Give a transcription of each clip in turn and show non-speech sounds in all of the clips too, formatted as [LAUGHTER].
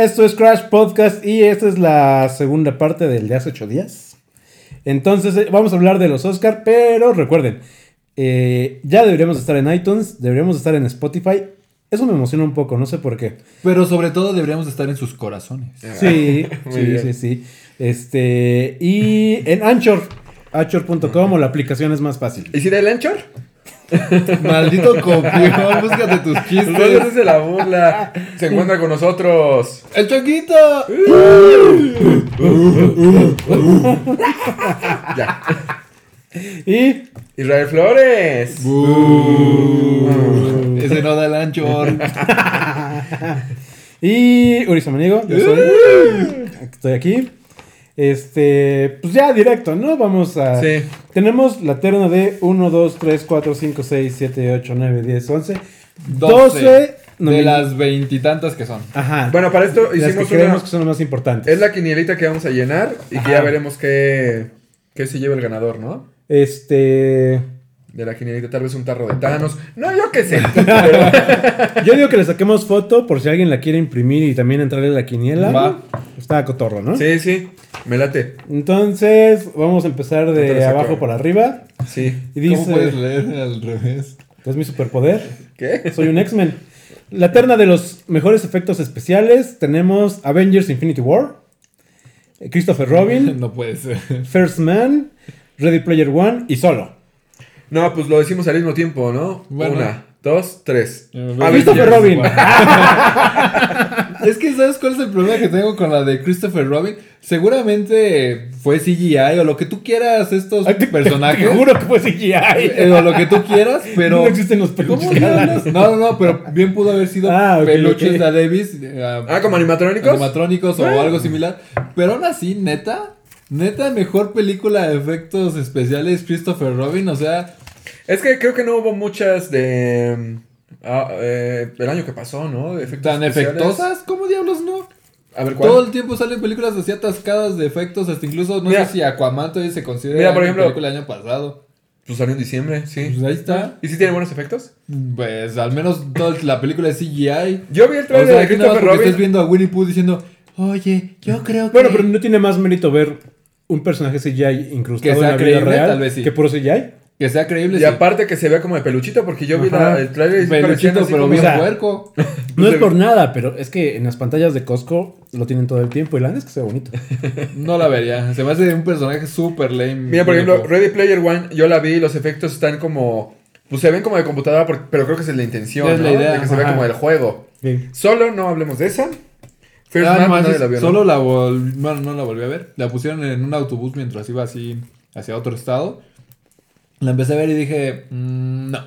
Esto es Crash Podcast y esta es la segunda parte del de hace ocho días. Entonces eh, vamos a hablar de los Oscar, pero recuerden, eh, ya deberíamos estar en iTunes, deberíamos estar en Spotify. Eso me emociona un poco, no sé por qué. Pero sobre todo deberíamos estar en sus corazones. Sí, sí, [LAUGHS] sí, sí. Este, y en Anchor, anchor.com o la aplicación es más fácil. ¿Y si da el Anchor? [LAUGHS] Maldito copión, búscate tus Luego chistes. hace la burla. Se encuentra con nosotros. ¡El Choquito! Ya. Y Israel Flores. Ese no da el anchor. [LAUGHS] Y Uri Samaniego, yo soy. Estoy aquí. Este, pues ya directo, ¿no? Vamos a. Sí. Tenemos la terna de 1, 2, 3, 4, 5, 6, 7, 8, 9, 10, 11. 12 12. de las veintitantas que son. Ajá. Bueno, para esto las que hicimos creemos una... que son las más importantes. Es la quinielita que vamos a llenar y que Ajá. ya veremos qué, qué se lleva el ganador, ¿no? Este. De la quinielita, tal vez un tarro de Thanos. No, yo qué sé. [LAUGHS] Pero- Yo digo que le saquemos foto por si alguien la quiere imprimir y también entrarle a la quiniela. Va. Está cotorro, ¿no? sí, sí, me late. Entonces, vamos a empezar de abajo por arriba. Sí. Y ¿Cómo puedes leer al revés? es mi superpoder. ¿Qué? Soy un X-Men. La terna de los mejores efectos especiales tenemos Avengers Infinity War, Christopher Robin, [LAUGHS] No puede ser. First Man, Ready Player One y Solo. No, pues lo decimos al mismo tiempo, ¿no? Bueno. Una, dos, tres. Eh, A Christopher. Robin. Es que, ¿sabes cuál es el problema que tengo con la de Christopher Robin? Seguramente fue CGI o lo que tú quieras estos Ay, te- personajes. Te juro que fue CGI. eh, o lo que tú quieras, pero. No existen los peluches. No, no, no, pero bien pudo haber sido Ah, peluches de Davis. eh, Ah, como animatrónicos. animatrónicos o algo similar. Pero aún así, neta, neta, mejor película de efectos especiales Christopher Robin. O sea, Es que creo que no hubo muchas de. mm, ah, eh, el año que pasó, ¿no? De efectos tan especiales. efectosas, ¿cómo diablos no? A ver, ¿cuál? Todo el tiempo salen películas así atascadas de efectos, hasta incluso, no Mira. sé si Aquaman todavía se considera Mira, por ejemplo- película del año pasado. Pues salió en diciembre, sí. Pues ahí está. ¿Y si tiene buenos efectos? Pues al menos toda la película es CGI. Yo vi el O trailer sea, de Christopher Robin. estás viendo a Winnie Pooh diciendo, oye, yo creo que... Bueno, pero no tiene más mérito ver un personaje CGI incrustado Que sea en la vida creíble, real tal vez sí. que puro CGI. Que sea creíble, Y sí. aparte que se vea como de peluchito, porque yo vi la- el trailer y Peluchito, pero bien sea, puerco. [LAUGHS] No es por nada, pero es que en las pantallas de Costco lo tienen todo el tiempo y la neta es que se ve bonito. [LAUGHS] No la vería. Se me hace un personaje súper lame. Mira, por ejemplo. Ready Player One, yo la vi, los efectos están como. Pues se ven como de computadora, pero creo que esa es la intención, Es ¿no? la idea, De que se vea como del juego. Sí. Solo no hablemos de esa. First Ah, Man, no la vio, ¿no? solo la vol- bueno, no la volví a ver. La pusieron en un autobús mientras iba así hacia otro estado. La empecé a ver y dije, "Mm, no.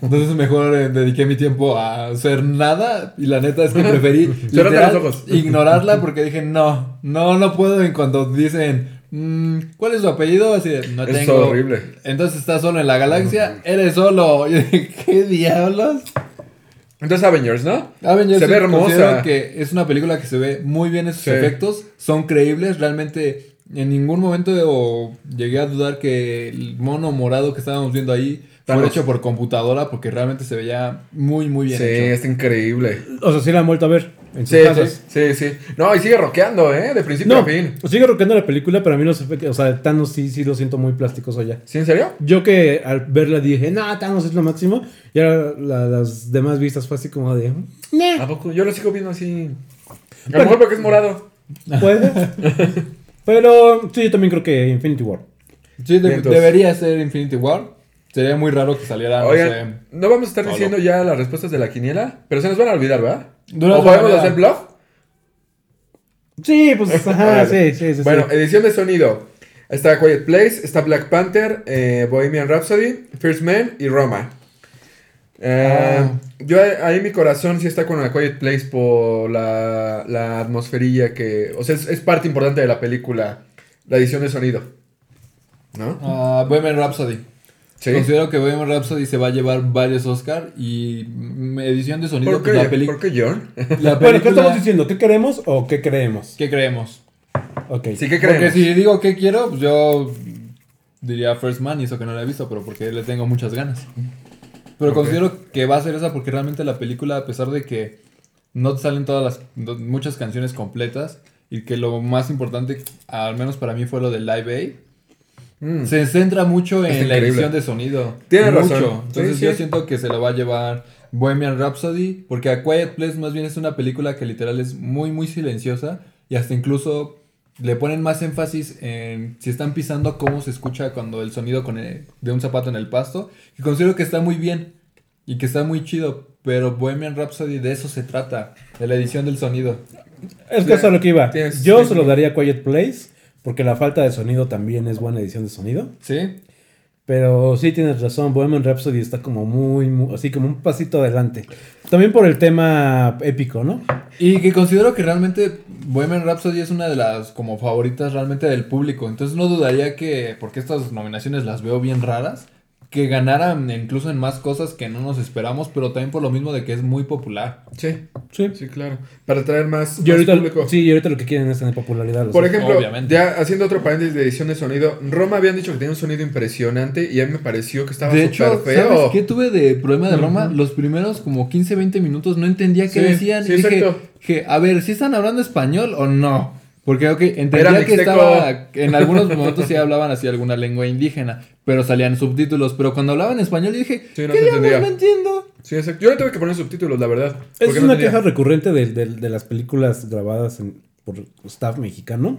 Entonces mejor eh, dediqué mi tiempo a hacer nada y la neta es que preferí [LAUGHS] Cérrate literal, los ojos. ignorarla porque dije, no, no, no puedo en cuanto dicen, "Mm, ¿cuál es su apellido? Así de, no Es tengo. horrible. Entonces estás solo en la galaxia, eres solo. [LAUGHS] Yo dije, ¿qué diablos? Entonces Avengers, ¿no? Avengers Se ve sí hermosa. que es una película que se ve muy bien esos Sí. efectos, son creíbles, realmente en ningún momento o llegué a dudar que el mono morado que estábamos viendo ahí fue hecho por computadora porque realmente se veía muy muy bien Sí, hecho. está increíble. O sea, sí la han vuelto a ver en sus Sí, casas. sí, sí, sí. No, y sigue rockeando, ¿eh? De principio No, a fin. sigue roqueando la película, pero a mí los efectos, o sea, Thanos sí, sí lo siento muy plásticoso ya. ¿Sí, en serio? Yo que al verla dije, no, Thanos es lo máximo, y ahora la- las demás vistas fue así como de, "Nah, ¿A poco? Yo lo sigo viendo así. A lo mejor porque es morado. puede. [LAUGHS] pero sí, yo también creo que Infinity War. Sí, de- Vientos. debería ser Infinity War. Sería muy raro que saliera, no Oigan, sé. no vamos a estar Solo. diciendo ya las respuestas de la quiniela, pero se nos van a olvidar, ¿verdad? ¿O podemos hacer bluff? Sí, pues, [LAUGHS] ajá, sí, sí, sí. Bueno, sí. edición de sonido. Está Quiet Place, está Black Panther, eh, Bohemian Rhapsody, First Man y Roma. Eh, Ah. Yo ahí mi corazón sí está con la Quiet Place por la, la atmosferilla que... O sea, es, es parte importante de la película, la edición de sonido. ¿No? Ah, Bohemian Rhapsody. Sí. Considero que Bohemian Rhapsody se va a llevar varios Oscar y edición de sonido ¿Por pues, qué, la película. ¿Por qué John? La Bueno, ¿qué película- estamos diciendo? ¿Qué queremos o qué creemos? ¿Qué creemos? Ok. Sí, ¿qué Porque creemos? si digo qué quiero, pues yo diría First Man y eso que no la he visto, pero porque le tengo muchas ganas. Pero considero que va a ser esa porque realmente la película, a pesar de que no te salen todas las, muchas canciones completas. Y que lo más importante, al menos para mí, fue lo del Live Aid. Mm. Se centra mucho en la edición de sonido. Tienes mucho. razón. Entonces Sí, yo sí. siento que se lo va a llevar Bohemian Rhapsody. Porque A Quiet Place más bien es una película que literal es muy, muy silenciosa. Y hasta incluso le ponen más énfasis en si están pisando cómo se escucha cuando el sonido con el- de un zapato en el pasto. Y considero que está muy bien. Y que está muy chido. Pero Bohemian Rhapsody de eso se trata. De la edición del sonido. Es que eso es lo que iba. Yo se lo daría a Quiet Place, porque la falta de sonido también es buena edición de sonido. ¿Sí? Pero sí tienes razón, Bohemian Rhapsody está como muy, muy- así como un pasito adelante. También por el tema épico, ¿no? Y que considero que realmente Bohemian Rhapsody es una de las como favoritas realmente del público. Entonces no dudaría que, porque estas nominaciones las veo bien raras, que ganaran incluso en más cosas que no nos esperamos, pero también por lo mismo de que es muy popular. Sí, Sí. sí, claro. Para atraer más, Y más ahorita, público. sí, y ahorita lo que quieren es tener popularidad. los Por ejemplo, Obviamente. ya haciendo otro paréntesis de edición de sonido, Roma habían dicho que tenía un sonido impresionante y a mí me pareció que estaba de súper hecho, feo. ¿sabes qué tuve de problema de Roma? Los primeros como 15, 20 minutos no entendía qué Sí, decían. sí, y dije, dije, a ver, ¿si están hablando español o no? Porque, ok, entendía Era que mixteco. estaba. En algunos [LAUGHS] momentos sí hablaban así alguna lengua indígena, pero salían subtítulos. Pero cuando hablaban español, yo dije, Sí, no ¿qué se diablos entendía. no entiendo? Sí, exacto. Yo le tuve que poner subtítulos, la verdad. Es porque no una tenía. queja recurrente de, de- de las películas grabadas en- por staff mexicano.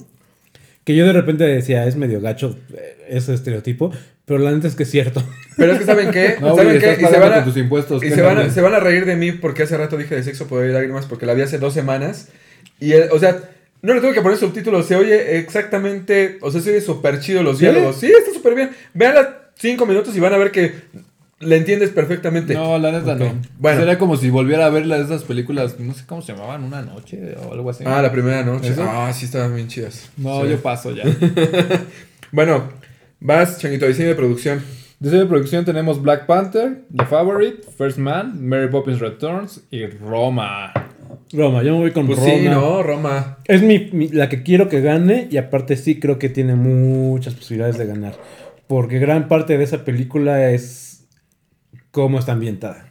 Que yo de repente decía, es medio gacho eh, ese estereotipo, pero la neta es que es cierto. Pero es que ¿saben qué? [LAUGHS] No, ¿Saben qué? Y se van a, con tus impuestos. y ¿qué se van, a, mames? se van a reír de mí porque hace rato dije de sexo, poder y lágrimas porque la vi hace dos semanas. Y, el- o sea, no le tuve que poner subtítulos. Se oye exactamente, o sea, se oye súper chido los ¿Sí? diálogos. Sí, está súper bien. Veanla cinco minutos y van a ver que le entiendes perfectamente. No, la neta no. Bueno. Sería como si volviera a ver las- esas películas, no sé cómo se llamaban, Una Noche o algo así. Ah, la primera noche. Ah, sí, estaban bien chidas. No, Sí. yo paso ya. [LAUGHS] Bueno, vas, Changuito, diseño de producción. Diseño de producción tenemos Black Panther, The Favorite, First Man, Mary Poppins Returns y Roma. Roma, yo me voy con Pues Roma. sí, ¿no? Roma. Es mi, mi- la que quiero que gane y aparte sí creo que tiene muchas posibilidades de ganar. Porque gran parte de esa película es cómo está ambientada.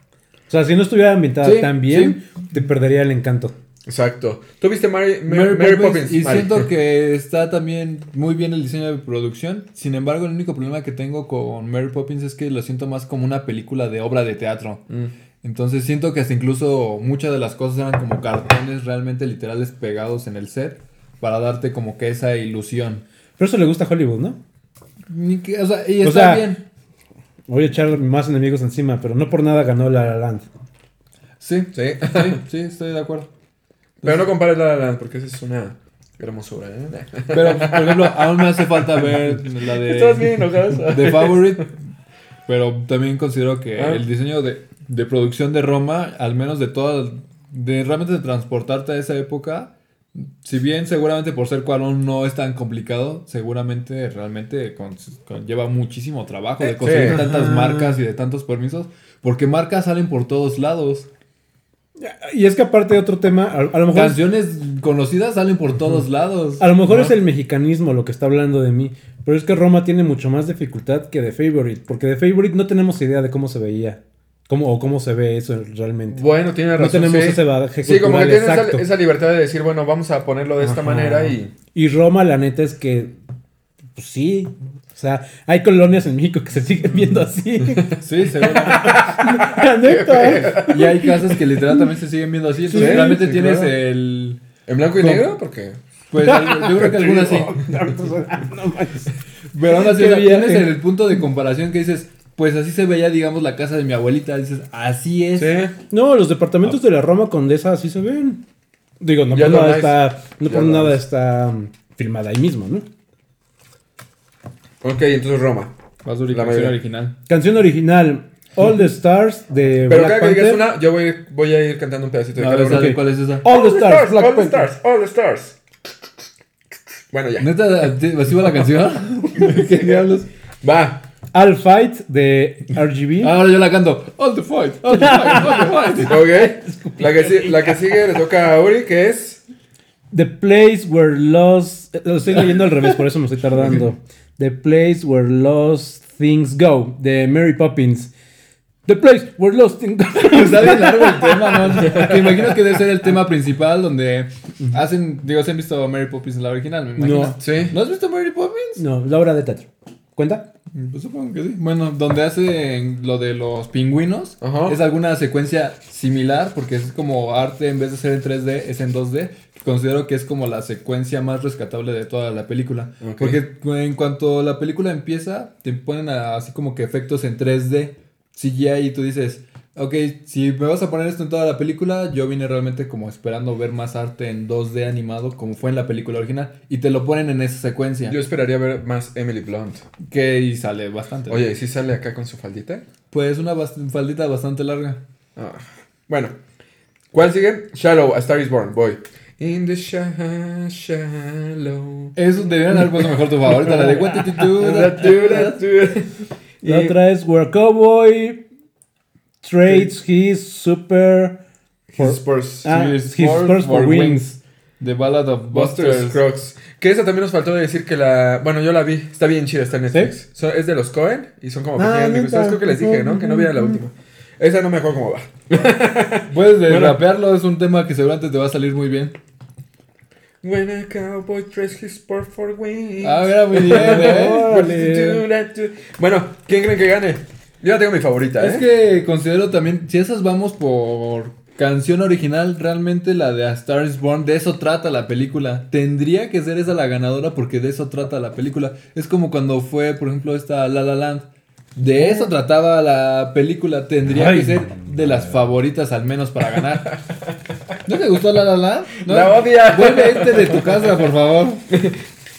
O sea, si no estuviera ambientada Sí, tan bien, te perdería el encanto. Exacto. ¿Tú viste Mary, Mary, Mary, Mary Poppins, Poppins? Y siento que está también muy bien el diseño de producción. Sin embargo, el único problema que tengo con Mary Poppins es que lo siento más como una película de obra de teatro. Mm. Entonces siento que hasta incluso muchas de las cosas eran como cartones realmente literales pegados en el set para darte como que esa ilusión. Pero eso le gusta a Hollywood, ¿no? Ni que- o sea, y O está sea, bien. Voy a echar más enemigos encima, pero no por nada ganó La La Land. Sí, Sí. sí, sí, estoy de acuerdo. Pero no compares La La Land porque esa es una hermosura, ¿eh? Pero, por ejemplo, aún me hace falta ver la de... Estás bien enojado. The Favorite. Pero también considero que Ah. el diseño de, de producción de Roma, al menos de todas, de realmente de transportarte a esa época, si bien seguramente por ser Cuarón no es tan complicado, seguramente realmente con- con- lleva muchísimo trabajo de conseguir sí. tantas marcas y de tantos permisos, porque marcas salen por todos lados. Y es que aparte de otro tema, a, a lo mejor, Canciones conocidas salen por todos lados. a lo mejor ¿no? es el mexicanismo lo que está hablando de mí. Pero es que Roma tiene mucho más dificultad que The Favorite. Porque The Favorite no tenemos idea de cómo se veía. Cómo, o cómo se ve eso realmente. Bueno, tiene razón. no tenemos sí. ese bagaje Sí, como que tienes esa, libertad de decir, bueno, vamos a ponerlo de esta Ajá. manera y... Y Roma, la neta es que, pues sí. O sea, hay colonias en México que se siguen viendo así. Sí, seguramente. la neta. Y hay casas que literalmente se siguen viendo así. Entonces Sí, realmente sí, tienes claro. el. ¿En blanco y ¿Cómo? negro? Porque... Pues yo creo que algunas sí. No. Pero aún así, Qué tienes el punto de comparación que dices, pues así se veía, digamos, la casa de mi abuelita. Dices, así es. Sí. No, los departamentos de la Roma Condesa así se ven. Digo, no Ya por nada nice. está, no por nada está um, filmada ahí mismo, ¿no? Ok, entonces Roma. Vas La la mayoría. canción original. Canción original, All the Stars de Pero Black cada que digas una, yo voy, a ir- voy a ir cantando un pedacito de A cada ver, uno. ¿sabe ok. cuál es esa? All the Stars, Black all the stars, all the stars. Bueno, ya. ¿Neta, así va la canción? [LAUGHS] ¿Qué diablos? Va. All Fight de RGB. Ahora yo la canto. All the fight, all the fight, all the fight. [LAUGHS] Ok. La que, la que sigue le toca a Uri, que es... The Place Where Lost. Lo estoy leyendo al revés, por eso me estoy tardando. The Place Where Lost Things Go de Mary Poppins. The place we're lost in... [LAUGHS] Está bien largo el tema, ¿no? Te imagino que debe ser el tema principal donde hacen, digo, ¿se han visto Mary Poppins en la original? Me imagino. No. Sí. ¿No has visto Mary Poppins? no, la obra de teatro. ¿Cuenta? Pues supongo que sí. Bueno, donde hacen lo de los pingüinos, Ajá. es alguna secuencia similar, porque es como arte, en vez de ser en 3D, es en 2D. que Considero que es como la secuencia más rescatable de toda la película. Porque en cuanto la película empieza, te ponen a- así como que efectos en 3D, CGI, y tú dices, ok, si me vas a poner esto en toda la película, yo vine realmente como esperando ver más arte en 2D animado, como fue en la película original, y te lo ponen en esa secuencia, Yo esperaría ver más Emily Blunt. que y sale bastante. Oye, ¿y si sale acá con su faldita? Pues una bast- faldita bastante larga. Ah, Bueno. ¿Cuál sigue? Shallow, A Star is Born. Voy. In the sha- shallow. Eso deberían haber puesto mejor tu favorita, la de What did you do? La Y- otra es Where a Cowboy trades his super... for- His Spurs. Ah, His his Spurs for Wings. The Ballad of Buster Busters. Scruggs. Que esa también nos faltó de decir que la. Bueno, yo la vi. Está bien chida, está en Netflix. So- es de los Cohen y son como Ah, pequeñas. Creo que les dije, ¿no? Que no viera la última. Esa no me acuerdo cómo va. [LAUGHS] Puedes de Bueno. rapearlo, es un tema que seguramente te va a salir muy bien. When a cowboy trades his spur for wings. Ah, mira, muy bien, ¿eh? [LAUGHS] Bueno, ¿quién creen que gane? Yo ya tengo mi favorita, ¿eh? Es que considero también, si esas vamos por canción original, realmente la de A Star is Born, de eso trata la película. Tendría que ser esa la ganadora porque de eso trata la película. Es como cuando fue, por ejemplo, esta La La Land. De eso trataba la película. Tendría Ay. que ser de las favoritas al menos para ganar. [LAUGHS] ¿No te gustó La La Land? ¿No? La odia. Vuelve irte de tu casa, por favor.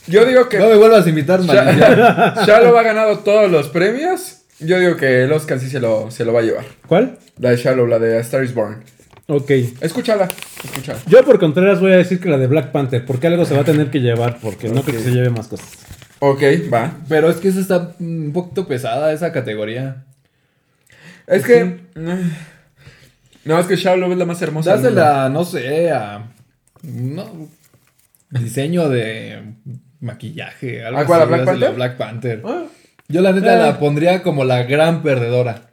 Yo digo que No me vuelvas a invitar, maldición. [LAUGHS] Shallow ha ganado todos los premios. Yo digo que el Oscar sí se lo, se lo va a llevar. ¿Cuál? La de Shallow, la de A Star is Born. Ok. Escúchala, escúchala. Yo por Contreras voy a decir que la de Black Panther, porque algo se va a tener que llevar, porque no creo que se lleve más cosas. Ok, va. Pero es que esa está un poquito pesada, esa categoría. Es que. No, es que Shallow es la más hermosa. Dásela, no sé, a. No, diseño de maquillaje, algo ¿A cuál, a así, Black Panther? Black Panther. Ah, Yo la neta Eh. la pondría como la gran perdedora.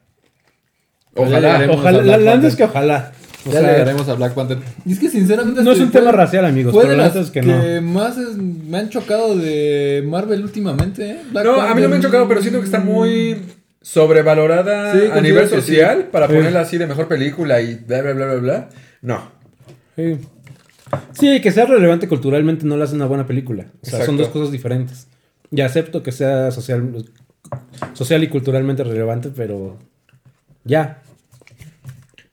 Ojalá. Ojalá, la, la es que ojalá. O ya sea, llegaremos a Black Panther. Y es que sinceramente... no es un tema racial, amigos, Fue pero de la las es que, que, no. más es- me han chocado de Marvel últimamente, ¿eh? Black No, a mí no me han chocado, pero siento que está muy sobrevalorada Sí, a nivel que sí. social para Sí. ponerla así de mejor película y bla, bla, bla, bla, bla. No. Sí. Sí, que sea relevante culturalmente no le hace una buena película. O sea, son dos cosas diferentes. Y acepto que sea social, social y culturalmente relevante, pero ya.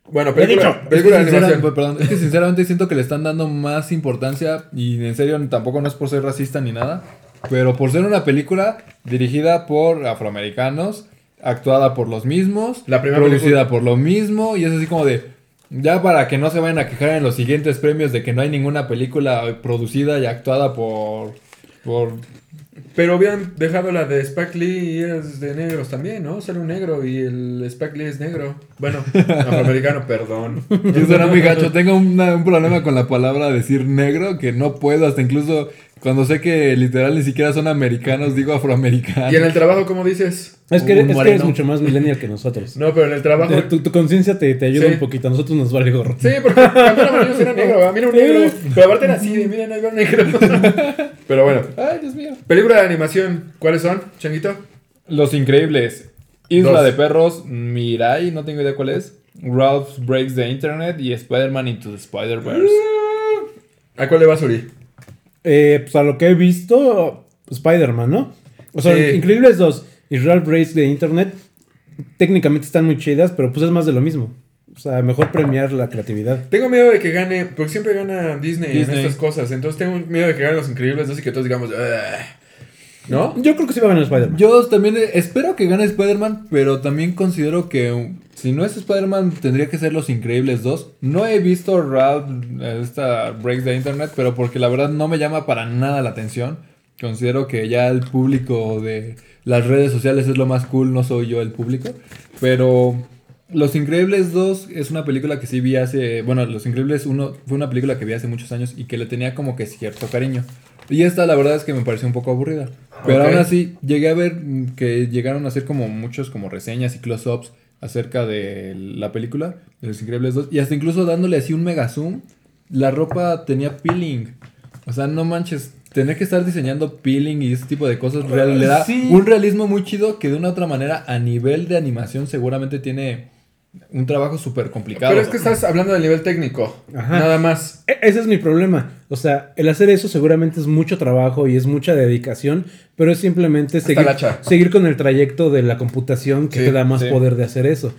Bueno, película, dicho. película Es de que, sincera- animación. perdón, es que sinceramente siento que le están dando más importancia y en serio tampoco no es por ser racista ni nada, pero por ser una película dirigida por afroamericanos, actuada por los mismos, La primera producida por lo mismo y es así como de ya para que no se vayan a quejar en los siguientes premios de que no hay ninguna película producida y actuada por por Pero hubieran dejado la de Spike Lee y es de negros también, ¿no? Sale un negro y el Spike Lee es negro. Bueno, [LAUGHS] afroamericano, perdón. Yo suena muy gacho. Tengo una- un problema con la palabra decir negro que no puedo. Hasta incluso cuando sé que literal ni siquiera son americanos, digo afroamericanos. ¿Y en el trabajo cómo dices? Es que, Un es que eres mucho más millennial que nosotros. No, pero en el trabajo... Eh, Tu, tu conciencia te, te ayuda Sí. un poquito. A nosotros nos vale gorro. Sí, porque cuando era amarillo era negro. Mira un negro. Pero aparte era así, de, miren, ahí va un negro. [LAUGHS] Pero bueno. Ay, Dios mío. Película de animación. ¿Cuáles son, Changuito? Los Increíbles. Isla Dos. de Perros, Mirai, no tengo idea cuál es. Ralph Breaks the Internet y Spider-Man Into the Spider-Verse. ¿A cuál le vas, Uri? Eh, pues a lo que he visto, Spider-Man, ¿no? O sea, Sí. Increíbles 2 y Real Race de Internet técnicamente están muy chidas, pero pues es más de lo mismo. O sea, mejor premiar la creatividad. Tengo miedo de que gane, porque siempre gana Disney, Disney. en estas cosas. Entonces tengo miedo de que ganen los increíbles, así que todos digamos, "Ugh". ¿No? Yo creo que sí va a ganar Spider-Man. Yo también eh, espero que gane Spider-Man, pero también considero que um, si no es Spider-Man tendría que ser Los Increíbles 2. No he visto Ralph, eh, esta Breaks the Internet, pero porque la verdad no me llama para nada la atención. Considero que ya el público de las redes sociales es lo más cool, no soy yo el público. Pero Los Increíbles 2 es una película que sí vi hace... Bueno, Los Increíbles 1 fue una película que vi hace muchos años y que le tenía como que cierto cariño. Y esta la verdad es que me pareció un poco aburrida. Pero aún así llegué a ver que llegaron a hacer como muchos como reseñas y close-ups acerca de la película de Los Increíbles 2 y hasta incluso dándole así un mega zoom, la ropa tenía peeling. O sea, no manches, tener que estar diseñando peeling y ese tipo de cosas real- le da Sí. un realismo muy chido que de una otra manera a nivel de animación seguramente tiene un trabajo súper complicado. Pero es que estás hablando del nivel técnico. Ajá. Nada más. E- Ese es mi problema. O sea, el hacer eso seguramente es mucho trabajo y es mucha dedicación, pero es simplemente seguir, seguir con el trayecto de la computación que Sí, te da más sí. poder de hacer eso.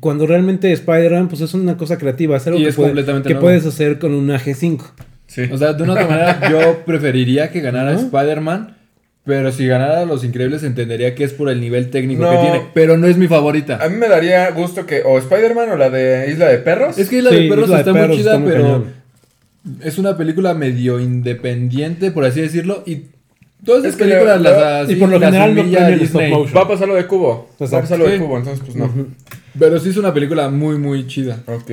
Cuando realmente Spider-Man, pues es una cosa creativa, es algo Y que, es puede- completamente que puedes hacer con una G5. Sí. O sea, de una otra [LAUGHS] manera, yo preferiría que ganara. Spider-Man. Pero si ganara Los Increíbles, entendería que es por el nivel técnico No. que tiene. Pero no es mi favorita. a mí me daría gusto que o Spider-Man o la de Isla de Perros. Es que la Sí, de perros de está perros muy chida, está muy pero cañón. es una película medio independiente, por así decirlo. Y todas Es esas que películas la- las la- así y por lo las general no. Va a pasar lo de Cubo. Va a pasar lo de Sí. Cubo, entonces pues no. Pero sí es una película muy, muy chida. Ok.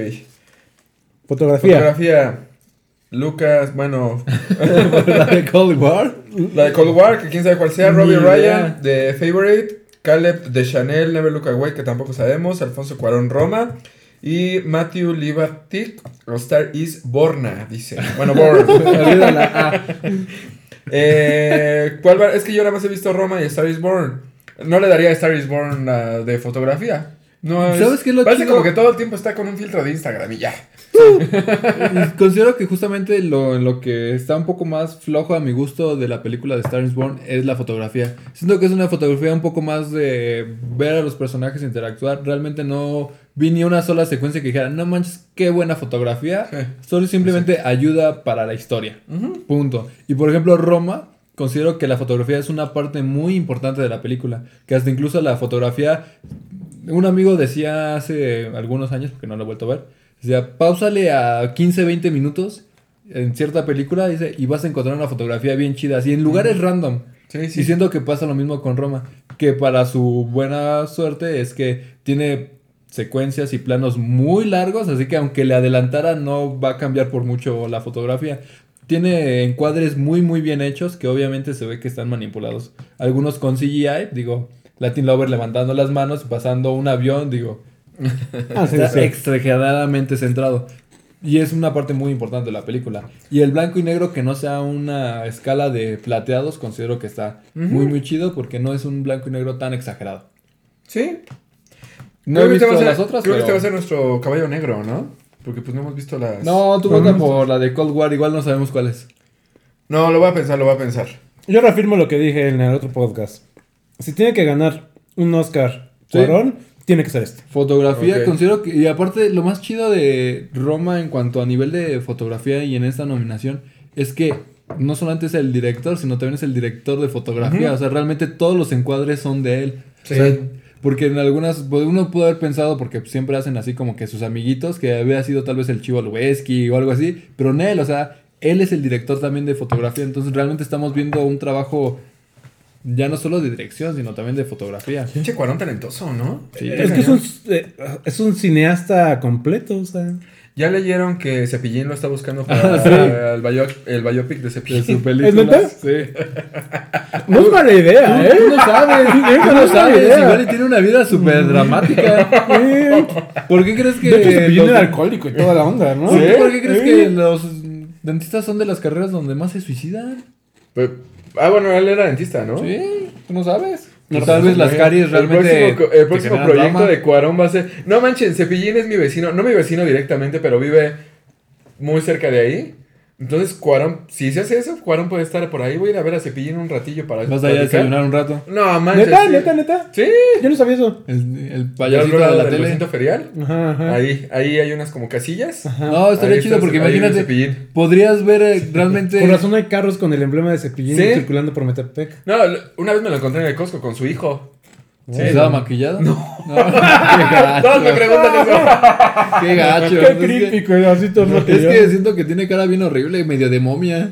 Fotografía. Fotografía. Lucas, bueno. [LAUGHS] [LAUGHS] la de Cold War. La de Cold War, que quién sabe cuál sea. Robbie. Ryan, de Favorite. Caleb de Chanel, Never Look Away, que tampoco sabemos. Alfonso Cuarón, Roma. Y Matthew Libatic, Star is Borna, dice. Bueno, Born. [LAUGHS] Ah, [LAUGHS] eh, ¿cuál va? Es que yo nada más he visto Roma y Star is Born. No le daría a Star is Born ah, de fotografía. No, es- ¿Sabes qué es lo Parece chido? como que todo el tiempo está con un filtro de Instagram y ya. Considero que justamente lo, lo que está un poco más flojo a mi gusto de la película de Star is Born es la fotografía. Siento que es una fotografía un poco más de ver a los personajes interactuar. Realmente no vi ni una sola secuencia que dijera, no manches, qué buena fotografía. Sí. Solo simplemente ayuda para la historia. Punto. Y por ejemplo, Roma, considero que la fotografía es una parte muy importante de la película. Que hasta incluso la fotografía. Un amigo decía hace algunos años, porque no lo he vuelto a ver, decía, pausale a 15, 20 minutos en cierta película dice, y vas a encontrar una fotografía bien chida, así en lugares random. Sí, sí. Y siento que pasa lo mismo con Roma, que para su buena suerte es que tiene secuencias y planos muy largos, así que aunque le adelantara no va a cambiar por mucho la fotografía. Tiene encuadres muy muy bien hechos que obviamente se ve que están manipulados. Algunos con CGI, digo, Latin Lover levantando las manos pasando un avión, digo, Ah, sí, está sí. exageradamente centrado. Y es una parte muy importante de la película. Y el blanco y negro que no sea una escala de plateados, considero que está muy muy chido porque no es un blanco y negro tan exagerado. Sí. No Creo he que este visto va a ser- las otras, Creo que pero... este va a ser nuestro caballo negro, ¿no? Porque pues no hemos visto las... No, tú No, por la de Cold War, igual no sabemos cuál es. No, lo voy a pensar, lo voy a pensar. Yo reafirmo lo que dije en el otro podcast. Si tiene que ganar un Oscar Sí. Cuarón, tiene que ser este. Fotografía, considero que... Y aparte, lo más chido de Roma en cuanto a nivel de fotografía y en esta nominación es que no solamente es el director, sino también es el director de fotografía. O sea, realmente todos los encuadres son de él. Sí. O sea, porque en algunas, pues, uno pudo haber pensado, porque siempre hacen así como que sus amiguitos, que había sido tal vez el Chivo Lubeski o algo así, pero en él, o sea, él es el director también de fotografía, entonces realmente estamos viendo un trabajo ya no solo de dirección, sino también de fotografía. Pinche Cuarón talentoso, ¿no? Sí. Es que es un, eh, es un cineasta completo, o sea. Ya leyeron que Cepillín lo está buscando [LAUGHS] para Ah, sí. el, bio- el biopic de De Cepillín. su película. neta? Sí. [LAUGHS] No es mala idea, ¿eh? Tú no sabes, [LAUGHS] tú no es sabes, igual y tiene una vida súper dramática. Sí. ¿Por qué crees que De hecho, los- era alcohólico y toda la onda, ¿no? ¿Por qué, por qué crees Sí. que los dentistas son de las carreras donde más se suicidan? Pues- ah, bueno, él era dentista, ¿no? Sí, tú no sabes. No, tal vez las caries realmente. El próximo, el proyecto drama. de Cuarón va a ser. No manchen, Cepillín es mi vecino. No mi vecino directamente, pero vive muy cerca de ahí. Entonces, Cuarón, si se hace eso, Cuarón puede estar por ahí. Voy a ir a ver a Cepillín un ratillo para. Vas a ir a desayunar un rato. No, manches. Neta, sí. neta, neta. Sí. Yo no sabía eso. El, el ¿Ya has payasito de la del tele. recinto ferial? Ajá, ajá. Ahí, ahí hay unas como casillas. Ajá. No, estaría Ahí chido porque imagínate. Cepillín. Podrías ver eh, realmente. Por razón hay carros con el emblema de cepillín ¿Sí? circulando por Metepec. No, una vez me lo encontré en el Costco con su hijo. ¿Sí? ¿Estaba maquillado? [LAUGHS] No. qué gacho. Todos me preguntan eso. [LAUGHS] Qué gacho. Qué Es que- creepy, güey, así todo Es que siento que tiene cara bien horrible, medio de momia.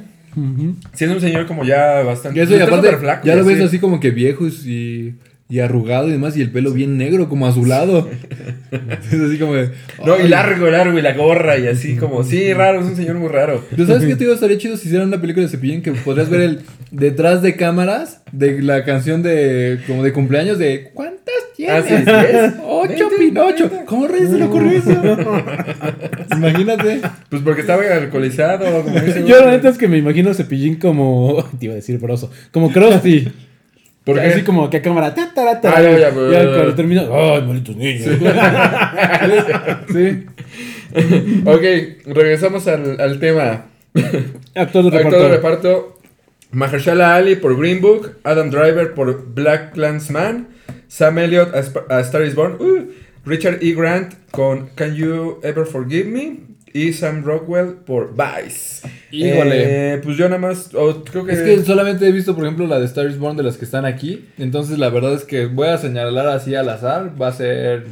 Es un señor como ya bastante. Y eso, y aparte, ya lo ves sí. así como que viejo y, y arrugado y demás, y el pelo bien negro, como azulado. [LAUGHS] es así como de. No, y largo, largo, y la gorra, y así como. Sí, raro, es un señor muy raro. ¿Tú sabes qué te digo? Estaría chido si hicieran una película de Cepillín que podrías ver el detrás de cámaras de la canción de como de cumpleaños de ¿Cuántas tiene? Ah. Ocho, Pinocho. ¿Cómo reyes se le ocurrió eso? [LAUGHS] Imagínate. Pues porque estaba alcoholizado. Como [LAUGHS] Yo la neta es que me imagino a Cepillín como. Te iba a decir broso. Como Krusty. ¿Por qué? Así como que a cámara. Ta, ta, ta, Ah, ya, ya, ya, cuando termina. ¡Ay, malditos niños! [LAUGHS] Sí. Ok, regresamos al, al tema. Actor de Actor reparto. de reparto. Mahershala Ali por Green Book, Adam Driver por Black Clansman, Sam Elliott a, Sp- a Star is Born, uh, Richard E. Grant con Can You Ever Forgive Me y Sam Rockwell por Vice. Híjole. Eh, pues yo nada más, o creo que... Es que solamente he visto, por ejemplo, la de Star is Born de las que están aquí. Entonces, la verdad es que voy a señalar así al azar. Va a ser.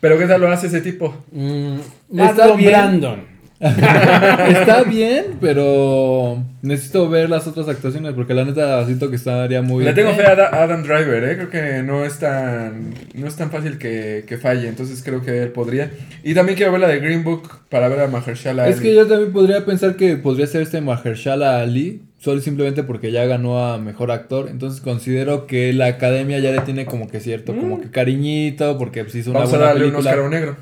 Pero ¿qué tal lo hace ese tipo? Mm, Está bien. Brandon. Está bien, pero necesito ver las otras actuaciones porque la neta siento que estaría muy. Le tengo fe a Da- Adam Driver, ¿eh? Creo que no es tan, no es tan fácil que, que falle, entonces creo que él podría. Y también quiero ver la de Green Book para ver a Mahershala Es que yo también podría pensar que podría ser este Mahershala Ali, solo simplemente porque ya ganó a mejor actor. Entonces considero que la academia ya le tiene como que cierto, como que cariñito, porque pues, hizo una Vamos a buena darle un. Oscar a un negro.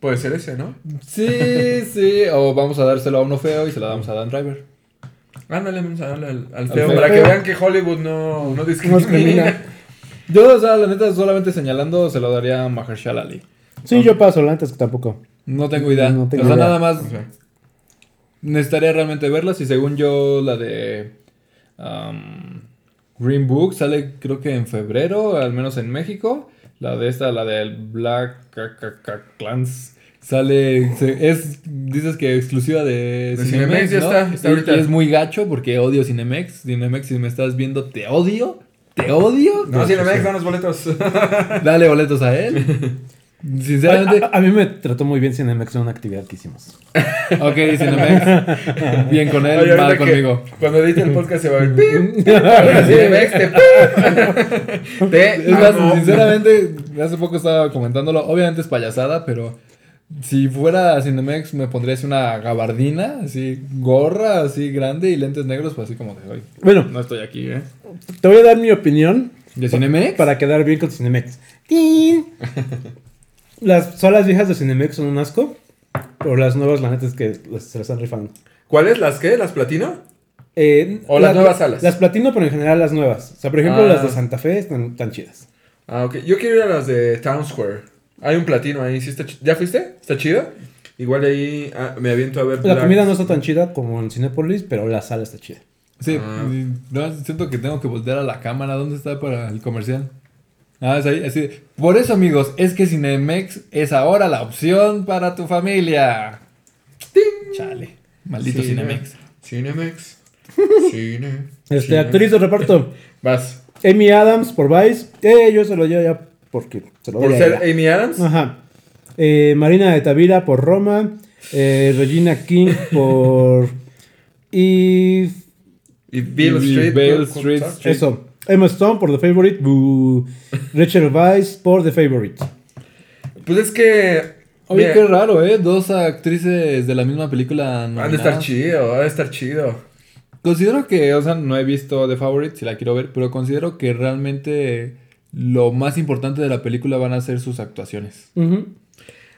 Puede ser ese, ¿no? Sí, sí, o vamos a dárselo a uno feo y se la damos a Dan Driver. Ándale, vamos a darle al, al feo, feo. para que vean que Hollywood no, no No discrimina. Yo, o sea, la neta, solamente señalando se lo daría a Mahershala Ali. Sí, yo paso, la neta es que tampoco. No tengo idea. No tengo o sea, idea. nada más necesitaría realmente verlas y según yo la de um, Green Book sale creo que en febrero, al menos en México. La de esta, la del Black Ca- Ca- Ca- Clans sale se- es dices que exclusiva de, De Cinemex, ya ¿no? está, está Y- ahorita. y es muy gacho porque odio Cinemex. Cinemex si me estás viendo te odio. Te odio. No, [LAUGHS] Cinemex, danos boletos. Dale boletos a él. [LAUGHS] Sinceramente, a- a mí me trató muy bien Cinemex en una actividad que hicimos. [LAUGHS] ok, Cinemex. Bien con él, Oye, mal conmigo. Cuando edite el podcast se va a ver. [LAUGHS] Cinemex, te ¡pip! Te Es más, amo. sinceramente, hace poco estaba comentándolo. Obviamente es payasada, pero si fuera Cinemex me pondría así una gabardina, así gorra, así grande y lentes negros, pues así como de hoy. Bueno, No estoy aquí, ¿eh? te voy a dar mi opinión ¿De Cinemex? para quedar bien con Cinemex. Las salas viejas de Cinemex son un asco, pero las nuevas, la neta, es que las- se las están rifando. ¿Cuáles? ¿Las qué? ¿Las platino? Eh, ¿O las nuevas salas? Las platino, pero en general las nuevas. O sea, por ejemplo, Ah. las de Santa Fe están tan chidas. Ah, ok. Yo quiero ir a las de Town Square. Hay un platino ahí. ¿sí está ch- ¿Ya fuiste? ¿Está chido? Igual ahí ah, me aviento a ver. La Black- comida no está tan chida como en Cinepolis, pero la sala está chida. Sí, Ah. no, siento que tengo que voltear a la cámara. ¿Dónde está para el comercial? Ah, es ahí, así. Por eso, amigos, es que Cinemex es ahora la opción para tu familia. Chale, maldito Cine- Cinemex. Cinemex. [LAUGHS] Cine. Este, Cine. actriz de reparto. [LAUGHS] Vas. Amy Adams por Vice. Eh, yo se lo doy ya porque se lo Por ser. Amy Adams. Ajá. Eh, Marina de Tavira por Roma. Eh, Regina King [LAUGHS] por. Y. Y Bill Y Street. Beale ¿cu- Street. cu- Eso. Emma Stone por The Favorite. Boo. Rachel Weisz por The Favorite. Pues es que. Oye, mira, qué raro, ¿eh? Dos actrices de la misma película. Han de estar chido, ha de estar chido. Considero que, o sea, no he visto The Favorite, si la quiero ver, pero considero que realmente lo más importante de la película van a ser sus actuaciones.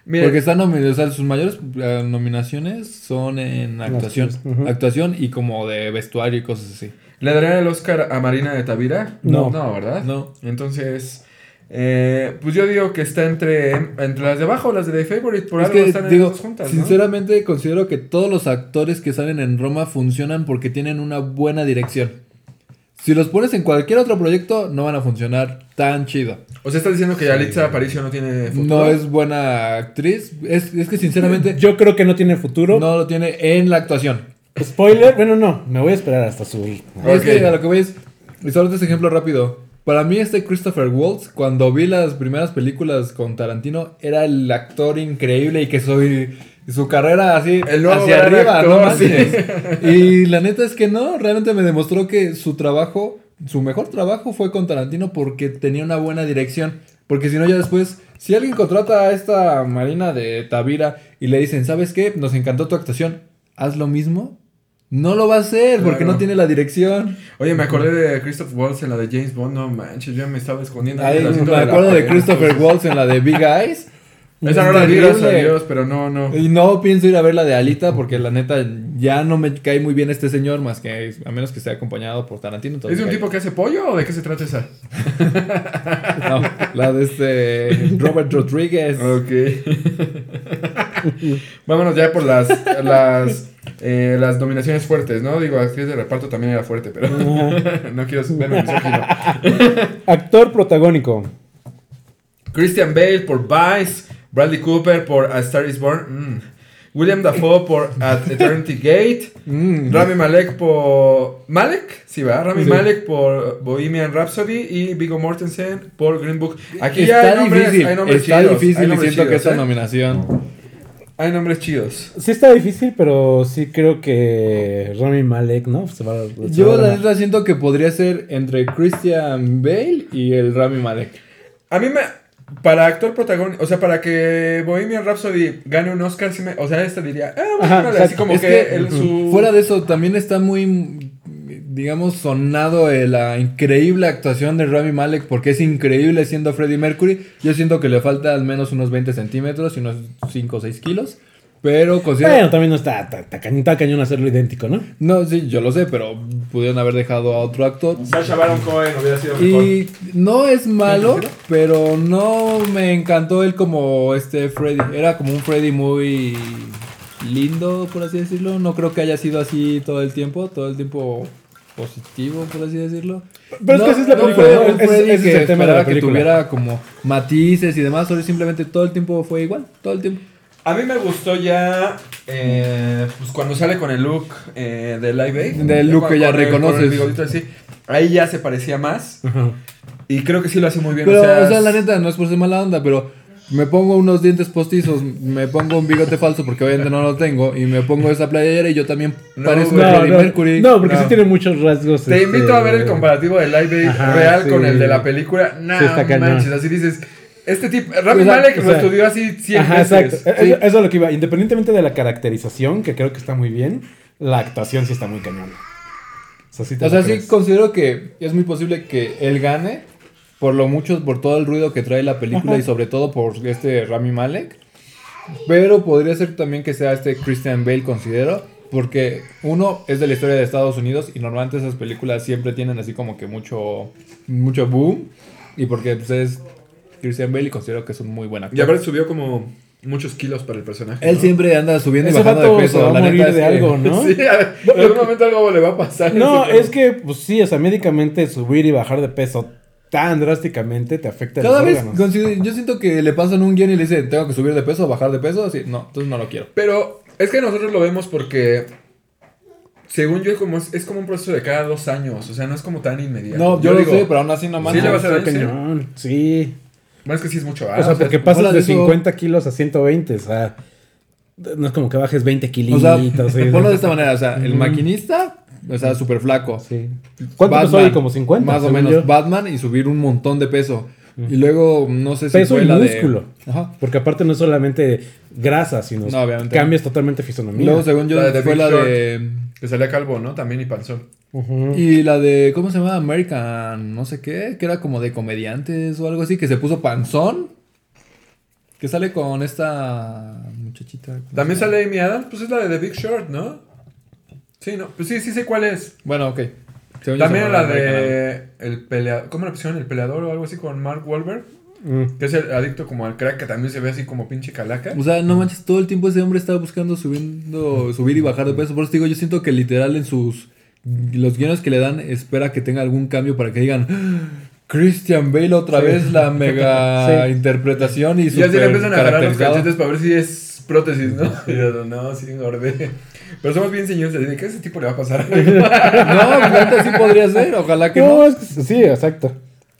Mira, Porque están nominadas, o sea, sus mayores eh, nominaciones son en actuación. Actuación y como de vestuario y cosas así. ¿Le darían el Oscar a Marina de Tavira? No. No, ¿verdad? No. Entonces, eh, pues yo digo que está entre, entre las de abajo o las de The Favorite. Por es algo que, están digo, juntas, ¿no? sinceramente considero que todos los actores que salen en Roma funcionan porque tienen una buena dirección. Si los pones en cualquier otro proyecto, no van a funcionar tan chido. O sea, estás diciendo que Yalitza Aparicio no tiene futuro. No es buena actriz. Es, es que sinceramente Yo creo que no tiene futuro. no lo tiene en la actuación. Spoiler. Bueno, no. Me voy a esperar hasta su. Es Ok. que a lo que voy es. Y solo este ejemplo rápido. Para mí, este Christopher Waltz, cuando vi las primeras películas con Tarantino, era el actor increíble y que soy. Su carrera así El nuevo hacia arriba, no sí. [LAUGHS] Y la neta es que no, realmente me demostró que su trabajo, su mejor trabajo fue con Tarantino porque tenía una buena dirección. Porque si no, ya después, si alguien contrata a esta Marina de Tavira y le dicen, ¿sabes qué? Nos encantó tu actuación, haz lo mismo. No lo va a hacer porque no tiene la dirección. Oye, me acordé de Christoph Waltz en la de James Bond. No manches, yo me estaba escondiendo. Ahí me acuerdo de pared. Christopher Waltz en la de Big Eyes. Esa no la vi, gracias a Dios, pero no, no. Y no pienso ir a ver la de Alita porque la neta ya no me cae muy bien este señor más que a menos que esté acompañado por Tarantino. ¿Es un tipo que hace pollo o de qué se trata esa? [LAUGHS] No, la de este Robert Rodriguez. Ok. Vámonos ya por las las, eh, las nominaciones fuertes, ¿no? Digo, actriz de reparto también era fuerte, pero [LAUGHS] no quiero verme. Actor protagónico. Christian Bale por Vice, Bradley Cooper por A Star Is Born, mm. William Dafoe por At Eternity Gate, [LAUGHS] Mm. Rami Malek por... ¿Malek? Sí, va. Rami Sí. Malek por Bohemian Rhapsody y Viggo Mortensen por Green Book. Aquí ya está hay nombres, difícil, hay nombres está chidos. difícil hay y nombres siento que chidos, esta ¿eh? nominación. Hay nombres chidos. Sí está difícil, pero sí creo que Rami Malek, ¿no? Se va, se va Yo la neta siento que podría ser entre Christian Bale y el Rami Malek. A mí me... Para actor protagónico, o sea, para que Bohemian Rhapsody gane un Oscar, sí me, o sea, este diría, ah, Ajá, así como Es que, que, el- su... Fuera de eso, también está muy, digamos, sonado la increíble actuación de Rami Malek porque es increíble siendo Freddie Mercury. Yo siento que le falta al menos unos 20 centímetros y unos 5 o 6 kilos. Pero considero... Bueno, también no está cañón, está cañón hacerlo idéntico, ¿no? No, sí, yo lo sé, pero pudieron haber dejado a otro actor. Sacha Baron Cohen hubiera sido mejor. Y no es malo, pero no me encantó él como este Freddy. Era como un Freddy muy lindo, por así decirlo. No creo que haya sido así todo el tiempo, todo el tiempo positivo, por así decirlo. Pero es que así es la película, fue ¿no? Freddy es que el tema de la esperaba que película. tuviera como matices y demás, solo simplemente todo el tiempo fue igual, todo el tiempo. A mí me gustó ya, eh, pues cuando sale con el look eh, de Live Aid. Del look que ya el- reconoces. bigodito así. Ahí ya se parecía más. Ajá. Y creo que sí lo hace muy bien. Pero, o sea, o sea, la neta, no es por ser mala onda, pero me pongo unos dientes postizos, me pongo un bigote falso porque obviamente no lo tengo, y me pongo esa playera y yo también No, parezco No, Freddie no, Mercury. no, porque No. sí tiene muchos rasgos. Te este, invito a ver el comparativo de Live Aid Ajá, real sí. con el de la película. No, Sí, está cañón. manches, así dices. Este tipo, Rami Malek o lo sea, estudió así 100 Ajá, veces. exacto. Eso, eso es lo que iba. Independientemente de la caracterización, que creo que está muy bien, la actuación sí está muy cañón. O sea, sí, O sea, considero que es muy posible que él gane, por lo mucho, por todo el ruido que trae la película Ajá. y sobre todo por este Rami Malek. Pero podría ser también que sea este Christian Bale, considero. Porque uno es de la historia de Estados Unidos y normalmente esas películas siempre tienen así como que mucho, mucho boom. Y porque pues, es Christian Bale y considero que es un muy buen actor. Y aparte subió como muchos kilos para el personaje. Él ¿no? siempre anda subiendo y Ese bajando de se va peso. a La morir neta es de que- algo, ¿no? [LAUGHS] Sí, a ver, en algún momento algo le va a pasar. No, es que, pues sí, o sea, médicamente subir y bajar de peso tan drásticamente te afecta Cada los vez órganos. considero- yo siento que le pasan un guion y le dicen, tengo que subir de peso o bajar de peso. Así, no, entonces no lo quiero. Pero es que nosotros lo vemos porque, según yo, como es, es como un proceso de cada dos años. O sea, no es como tan inmediato. No, yo, lo digo, sé, pero aún así no Sí, manches. le vas a cañón, Sí. Bueno, es que sí es mucho. o ¿ah? sea, porque pasas de de eso- 50 kilos a 120, o sea, no es como que bajes 20 O kilitos. sea, sí. ponlo de esta manera, o sea, el maquinista, o sea, súper flaco. Sí. ¿Cuánto pesó Batman? Como 50. Más o menos. yo. Batman y subir un montón de peso. Y luego, no sé si Peso fue y la músculo. de... Ajá. Porque aparte no es solamente grasa, sino No, cambias totalmente fisonomía. Luego, según yo, La de fue la Short. de... Que salía calvo, ¿no? También y panzón. Y la de, ¿cómo se llama? American, no sé qué, que era como de comediantes o algo así, que se puso panzón. Que sale con esta muchachita. ¿cómo También sale Amy Adams, pues es la de The Big Short, ¿no? Sí, no, pues sí, sí sé cuál es. Bueno, ok. Según También la de el peleador, ¿cómo le pusieron? El peleador o algo así con Mark Wahlberg, Mm. que es el adicto como al crack que también se ve así como pinche calaca. O sea, no manches, todo el tiempo ese hombre estaba buscando subiendo, subir y bajar de peso. Por eso te digo, yo siento que literal en sus los guiones que le dan espera que tenga algún cambio para que digan "Ah, Christian Bale otra Sí. vez la mega [LAUGHS] Sí. interpretación y Y así le empiezan a agarrar los cachetes para ver si es prótesis, ¿no? [LAUGHS] Y yo, no, sí engordé. Pero somos bien señores de ¿qué a ese tipo le va a pasar? [LAUGHS] No, la neta sí podría ser, ojalá que no. No, es que- sí, exacto.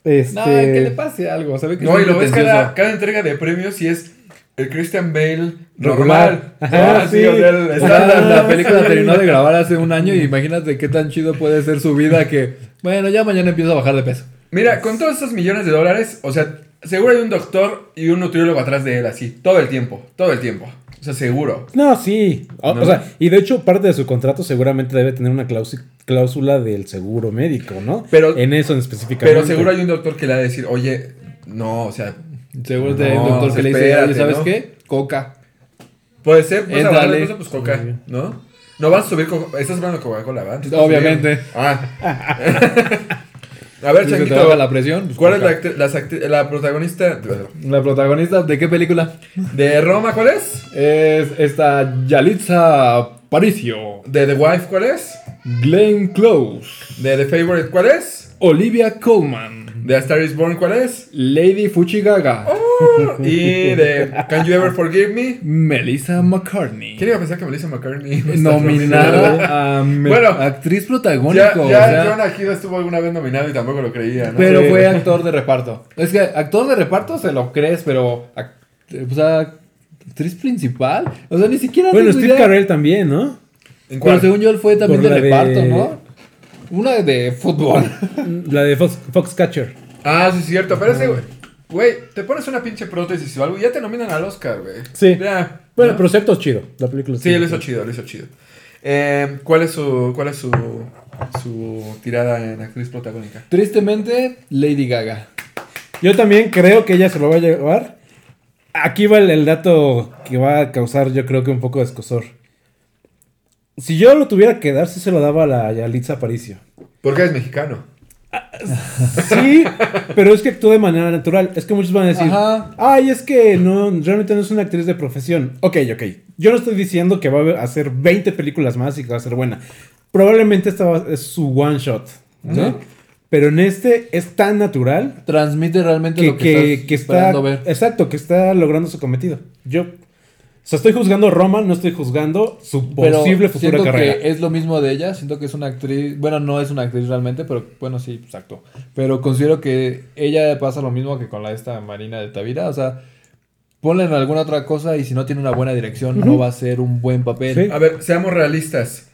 Este... No, que le pase algo, sabe que no, y lo ves cada, cada entrega de premios y es el Christian Bale normal. Ajá, Ah, sí, sí. o sea, el O sea, estándar. la, la película sí. terminó de grabar hace un año y imagínate qué tan chido puede ser su vida que, bueno, ya mañana empiezo a bajar de peso. Mira, con todos esos millones de dólares, o sea, seguro hay un doctor y un nutriólogo atrás de él, así, todo el tiempo, todo el tiempo. O sea, seguro. No, sí. O, No. o sea, y de hecho, parte de su contrato seguramente debe tener una cláusula, del seguro médico, ¿no? Pero- en eso específicamente. Pero seguro hay un doctor que le va a decir, oye, no, o sea, Seguro hay No, un doctor que le dice, espérate, "Oye, ¿sabes ¿no? qué? Coca. puede ser, pues, pues coca, ¿no? No vas a subir, co- estás hablando de Coca-Cola, ¿verdad? Estás Obviamente. Ah. [LAUGHS] a ver, [LAUGHS] te Changuito, baja la presión. pues, ¿cuál es la, Coca. las la protagonista La protagonista de qué película? de Roma? ¿Cuál es? Es esta Yalitza Paricio. ¿De The Wife? ¿Cuál es? Glenn Close. ¿De The Favorite? ¿Cuál es? Olivia Colman. ¿De A Star is Born? ¿Cuál es? Lady Fuchigaga. Y de Can You Ever Forgive Me? Melissa McCartney. ¿Quién iba a pensar que Melissa McCartney Nominada a me- Bueno, actriz Ya, protagónica. ya o sea, Jonah Hill estuvo alguna vez nominado y tampoco lo creía, ¿no? pero Sí. fue actor de reparto. Es que actor de reparto se lo crees, pero. O sea, actriz principal. O sea, ni siquiera. Bueno, Steve. Carell también, ¿no? ¿En Pero según yo, él fue también de- reparto, ¿no? Una de fútbol. [LAUGHS] La de Fox, Foxcatcher. Ah, sí, es cierto. Pero ese, güey, güey, te pones una pinche prótesis o algo y ya te nominan al Oscar, güey. Sí. Ya. Bueno, ¿no? pero cierto es chido. La película Sí, lo hizo chido, lo hizo chido. Eh, ¿Cuál es su, cuál es su, su tirada en actriz protagónica? Tristemente, Lady Gaga. Yo también creo que ella se lo va a llevar. Aquí va el, el dato que va a causar, yo creo que un poco de escosor. Si yo lo tuviera que dar, sí se lo daba a la Yalitza Aparicio. Porque es mexicano. Sí, pero es que actúa de manera natural. Es que muchos van a decir, Ajá. ay, es que no, realmente no es una actriz de profesión. Ok, ok. Yo no estoy diciendo que va a hacer 20 películas más y que va a ser buena. Probablemente esta va- es su one shot, ¿no? Pero en este es tan natural Transmite realmente que, lo que, que- estás que está ver. exacto que está logrando su cometido yo o sea estoy juzgando Roma no estoy juzgando su Pero posible futura siento carrera que es lo mismo de ella. Siento que es una actriz. Bueno, no es una actriz realmente, pero bueno, sí, exacto. Pero considero que ella pasa lo mismo que con la esta Marina de Tavira. O sea, ponle en alguna otra cosa y si no tiene una buena dirección, no va a ser un buen papel. Sí. A ver, seamos realistas.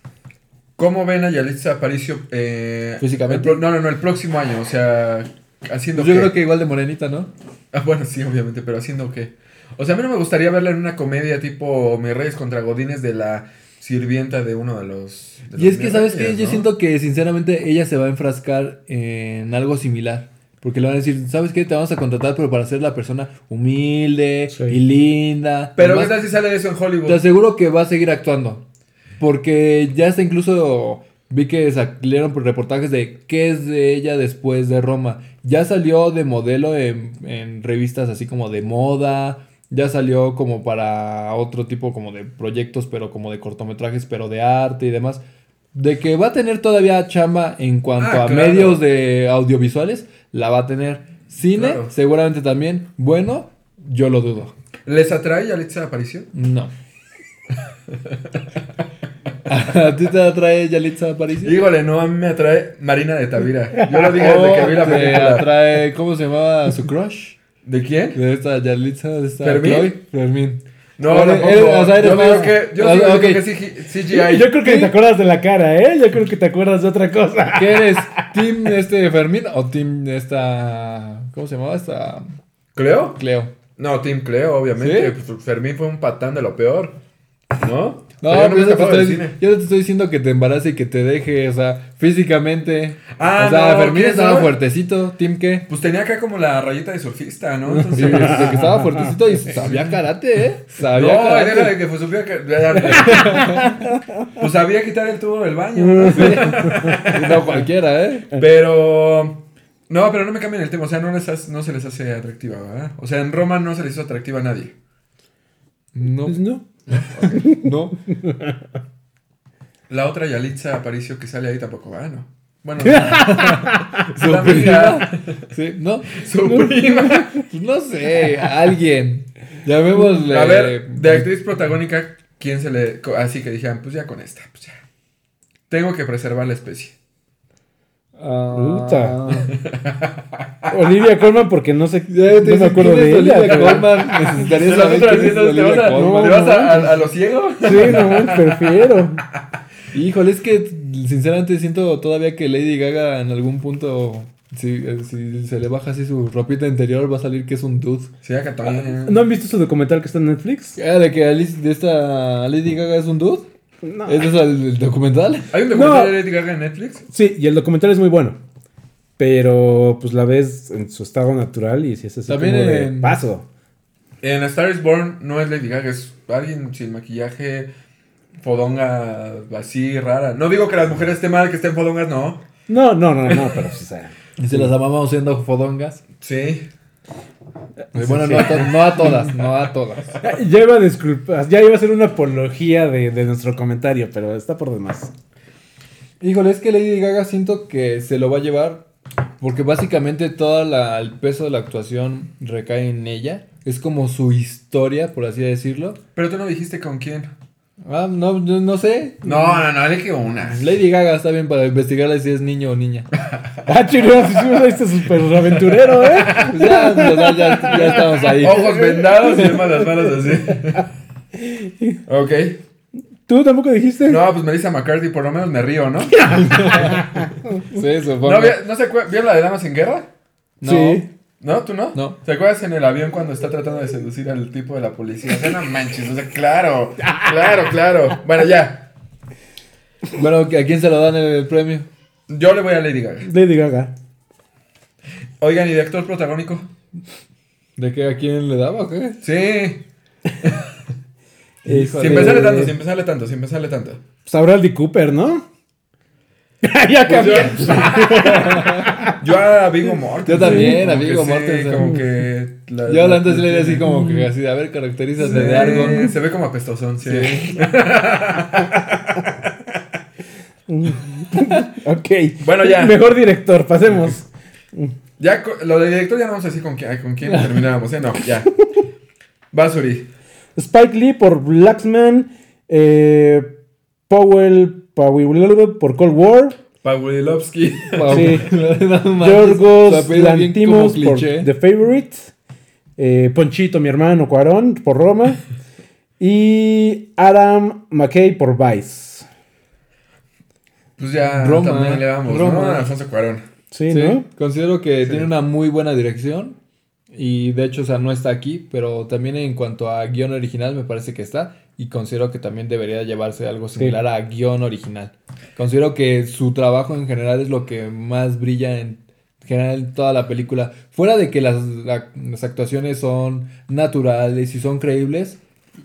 ¿Cómo ven a Yalitza Aparicio eh, Físicamente. el no, no, no, el próximo año. O sea, haciendo Pues yo qué? creo que igual de morenita, ¿no? Ah, bueno, sí, obviamente, pero haciendo qué. O sea, a mí no me gustaría verla en una comedia tipo Mis Reyes contra Godines de la sirvienta de uno de los. de Y los es que, ¿sabes qué? Yo siento que sinceramente ella se va a enfrascar en algo similar. Porque le van a decir, ¿sabes qué? Te vamos a contratar, pero para ser la persona humilde Sí. y linda. Pero Además, ¿qué tal si sale eso en Hollywood? Te aseguro que va a seguir actuando. Porque ya está incluso. Vi que salieron por reportajes de qué es de ella después de Roma. Ya salió de modelo en, en revistas así como de moda. Ya salió como para otro tipo como de proyectos, pero como de cortometrajes, pero de arte y demás. De que va a tener todavía chamba en cuanto Ah, a claro. medios de audiovisuales, la va a tener. Cine, Claro. seguramente también. Bueno, yo lo dudo. ¿Les atrae Yalitza Aparicio? No. [LAUGHS] ¿A ti te atrae Yalitza Aparicio? Híjole, no, a mí me atrae Marina de Tavira. Yo lo dije desde que vi la ¿Te película. atrae, ¿cómo se llamaba su crush? ¿De quién? De esta Yalitza, de esta ¿Fermín? Chloe? Fermín. No, tampoco. él- o sea, yo más- digo que, yo Ah, sí digo ok. que CGI. Yo creo que te acuerdas de la cara eh yo creo que te acuerdas de otra cosa ¿Qué eres? [LAUGHS] ¿Team este Fermín o team esta... ¿Cómo se llamaba esta? ¿Cleo? Cleo. No, Team Cleo, obviamente. ¿Sí? Pues, Fermín fue un patán de lo peor. ¿No? No, Pero yo pero me yo, te escapaba del estoy, cine. yo te estoy diciendo que te embarace y que te deje, o sea, físicamente. Ah, o sea, no, Fermín ¿qué estaba fuertecito, ¿team qué? Pues tenía acá como la rayita de surfista, ¿no? [LAUGHS] Sí, Entonces, de que estaba fuertecito y sabía karate, ¿eh? Sabía no, karate. déjale que pues supiera que. [LAUGHS] pues sabía quitar el tubo del baño. ¿no? No cualquiera, ¿eh? Pero. No, pero no me cambien el tema. O sea, no, les hace- no se les hace atractiva, ¿verdad? O sea, en Roma no se les hizo atractiva a nadie. No, Pues no no. La otra Yalitza Aparicio que sale ahí tampoco va, ¿no? Bueno, [LAUGHS] Su La prima. Sí, no. su prima. [LAUGHS] Pues no sé, alguien. Llamémosle. A ver, de actriz protagónica, ¿quién se le. Así que dijeran, pues ya con esta, pues ya. Tengo que preservar la especie. Ah, Olivia Colman porque no sé Ya te no me acuerdo ¿quién de ella Olivia Colman? Necesitaría ¿Te saber vas a- quién es te vas a- Colman. te vas a- a- a lo ciego? sí no prefiero Híjole, es que sinceramente siento todavía que Lady Gaga en algún punto Si, eh, si se le baja así su ropita interior, va a salir que es un dude. Sí, acá también. ¿No han visto su documental que está en Netflix? Ah, de que Alice, de esta Lady Gaga es un dude. No. ¿Ese es el, el documental? ¿Hay un documental No. de Lady Gaga en Netflix? Sí, y el documental es muy bueno. Pero pues la ves en su estado natural y si es así También como de en- paso. En A Star is Born no es Lady Gaga, es alguien sin maquillaje, fodonga así rara. No digo que las mujeres estén mal, que estén fodongas, no. No, no, no, no, pero sí, o sea, [LAUGHS] Y se las amamos siendo fodongas. Sí. Y bueno, no a, to- no a todas, no a todas. Ya iba a disculpas, ya iba a ser una apología de, de nuestro comentario, pero está por demás. Híjole, es que Lady Gaga siento que se lo va a llevar porque básicamente todo el peso de la actuación recae en ella. Es como su historia, por así decirlo. Pero tú no dijiste con quién. Ah, no, no, no sé. No, no, no, dije una. Lady Gaga está bien para investigarle si es niño o niña. [LAUGHS] Ah, chido, si me este súper aventurero, ¿eh? [LAUGHS] Ya, ya, ya estamos ahí. Ojos vendados y demás las manos así. [LAUGHS] Ok. ¿Tú tampoco dijiste? No, pues Melissa McCarthy, por lo menos me río, ¿no? Sí, supongo. ¿No, vi- ¿no se ¿Vieron la de Damas en Guerra? No. Sí. ¿No? ¿Tú no? No. ¿Te acuerdas en el avión cuando está tratando de seducir al tipo de la policía? O sea, no manches, o sea, claro, claro, claro. Bueno, ya. Bueno, ¿a quién se lo dan el premio? Yo le voy a Lady Gaga. Lady Gaga. Oigan, ¿y de actor protagónico? ¿De qué a quién le daba o qué? Sí. [LAUGHS] Sin pensarle tanto, sin pensarle tanto, sin pensarle tanto. Pues el de Cooper, ¿no? [LAUGHS] ya Pues cambié. yo, [LAUGHS] yo a Vigo Mortensen. Yo también, a sí, Mortensen. Como que... la- Yo la- antes le decía así como que así, a ver, caracterízate de algo. Sí, Se ve como apestosón, sí. [LAUGHS] ok. Bueno, ya. Mejor director, pasemos. Ya, lo de director ya no vamos a decir con quién, con quién terminábamos, ¿eh? No, ya. Basuri. Spike Lee por Blacksman. Eh, Powell Powell por Cold War. Pawlilovsky. Sí. [LAUGHS] No Yorgos Lantimos por. The Favorite. eh, Ponchito, mi hermano, Cuarón por Roma. y Adam McKay por Vice. Pues ya Roma, también le damos, ¿no? Roma. A Alfonso Cuarón. Sí, Sí, ¿no? considero que Sí. tiene una muy buena dirección. Y de hecho, o sea, no está aquí, pero también en cuanto a guion original me parece que está. Y considero que también debería llevarse algo similar a guion original. Considero que su trabajo en general es lo que más brilla en general en toda la película. Fuera de que las, la- las actuaciones son naturales y son creíbles,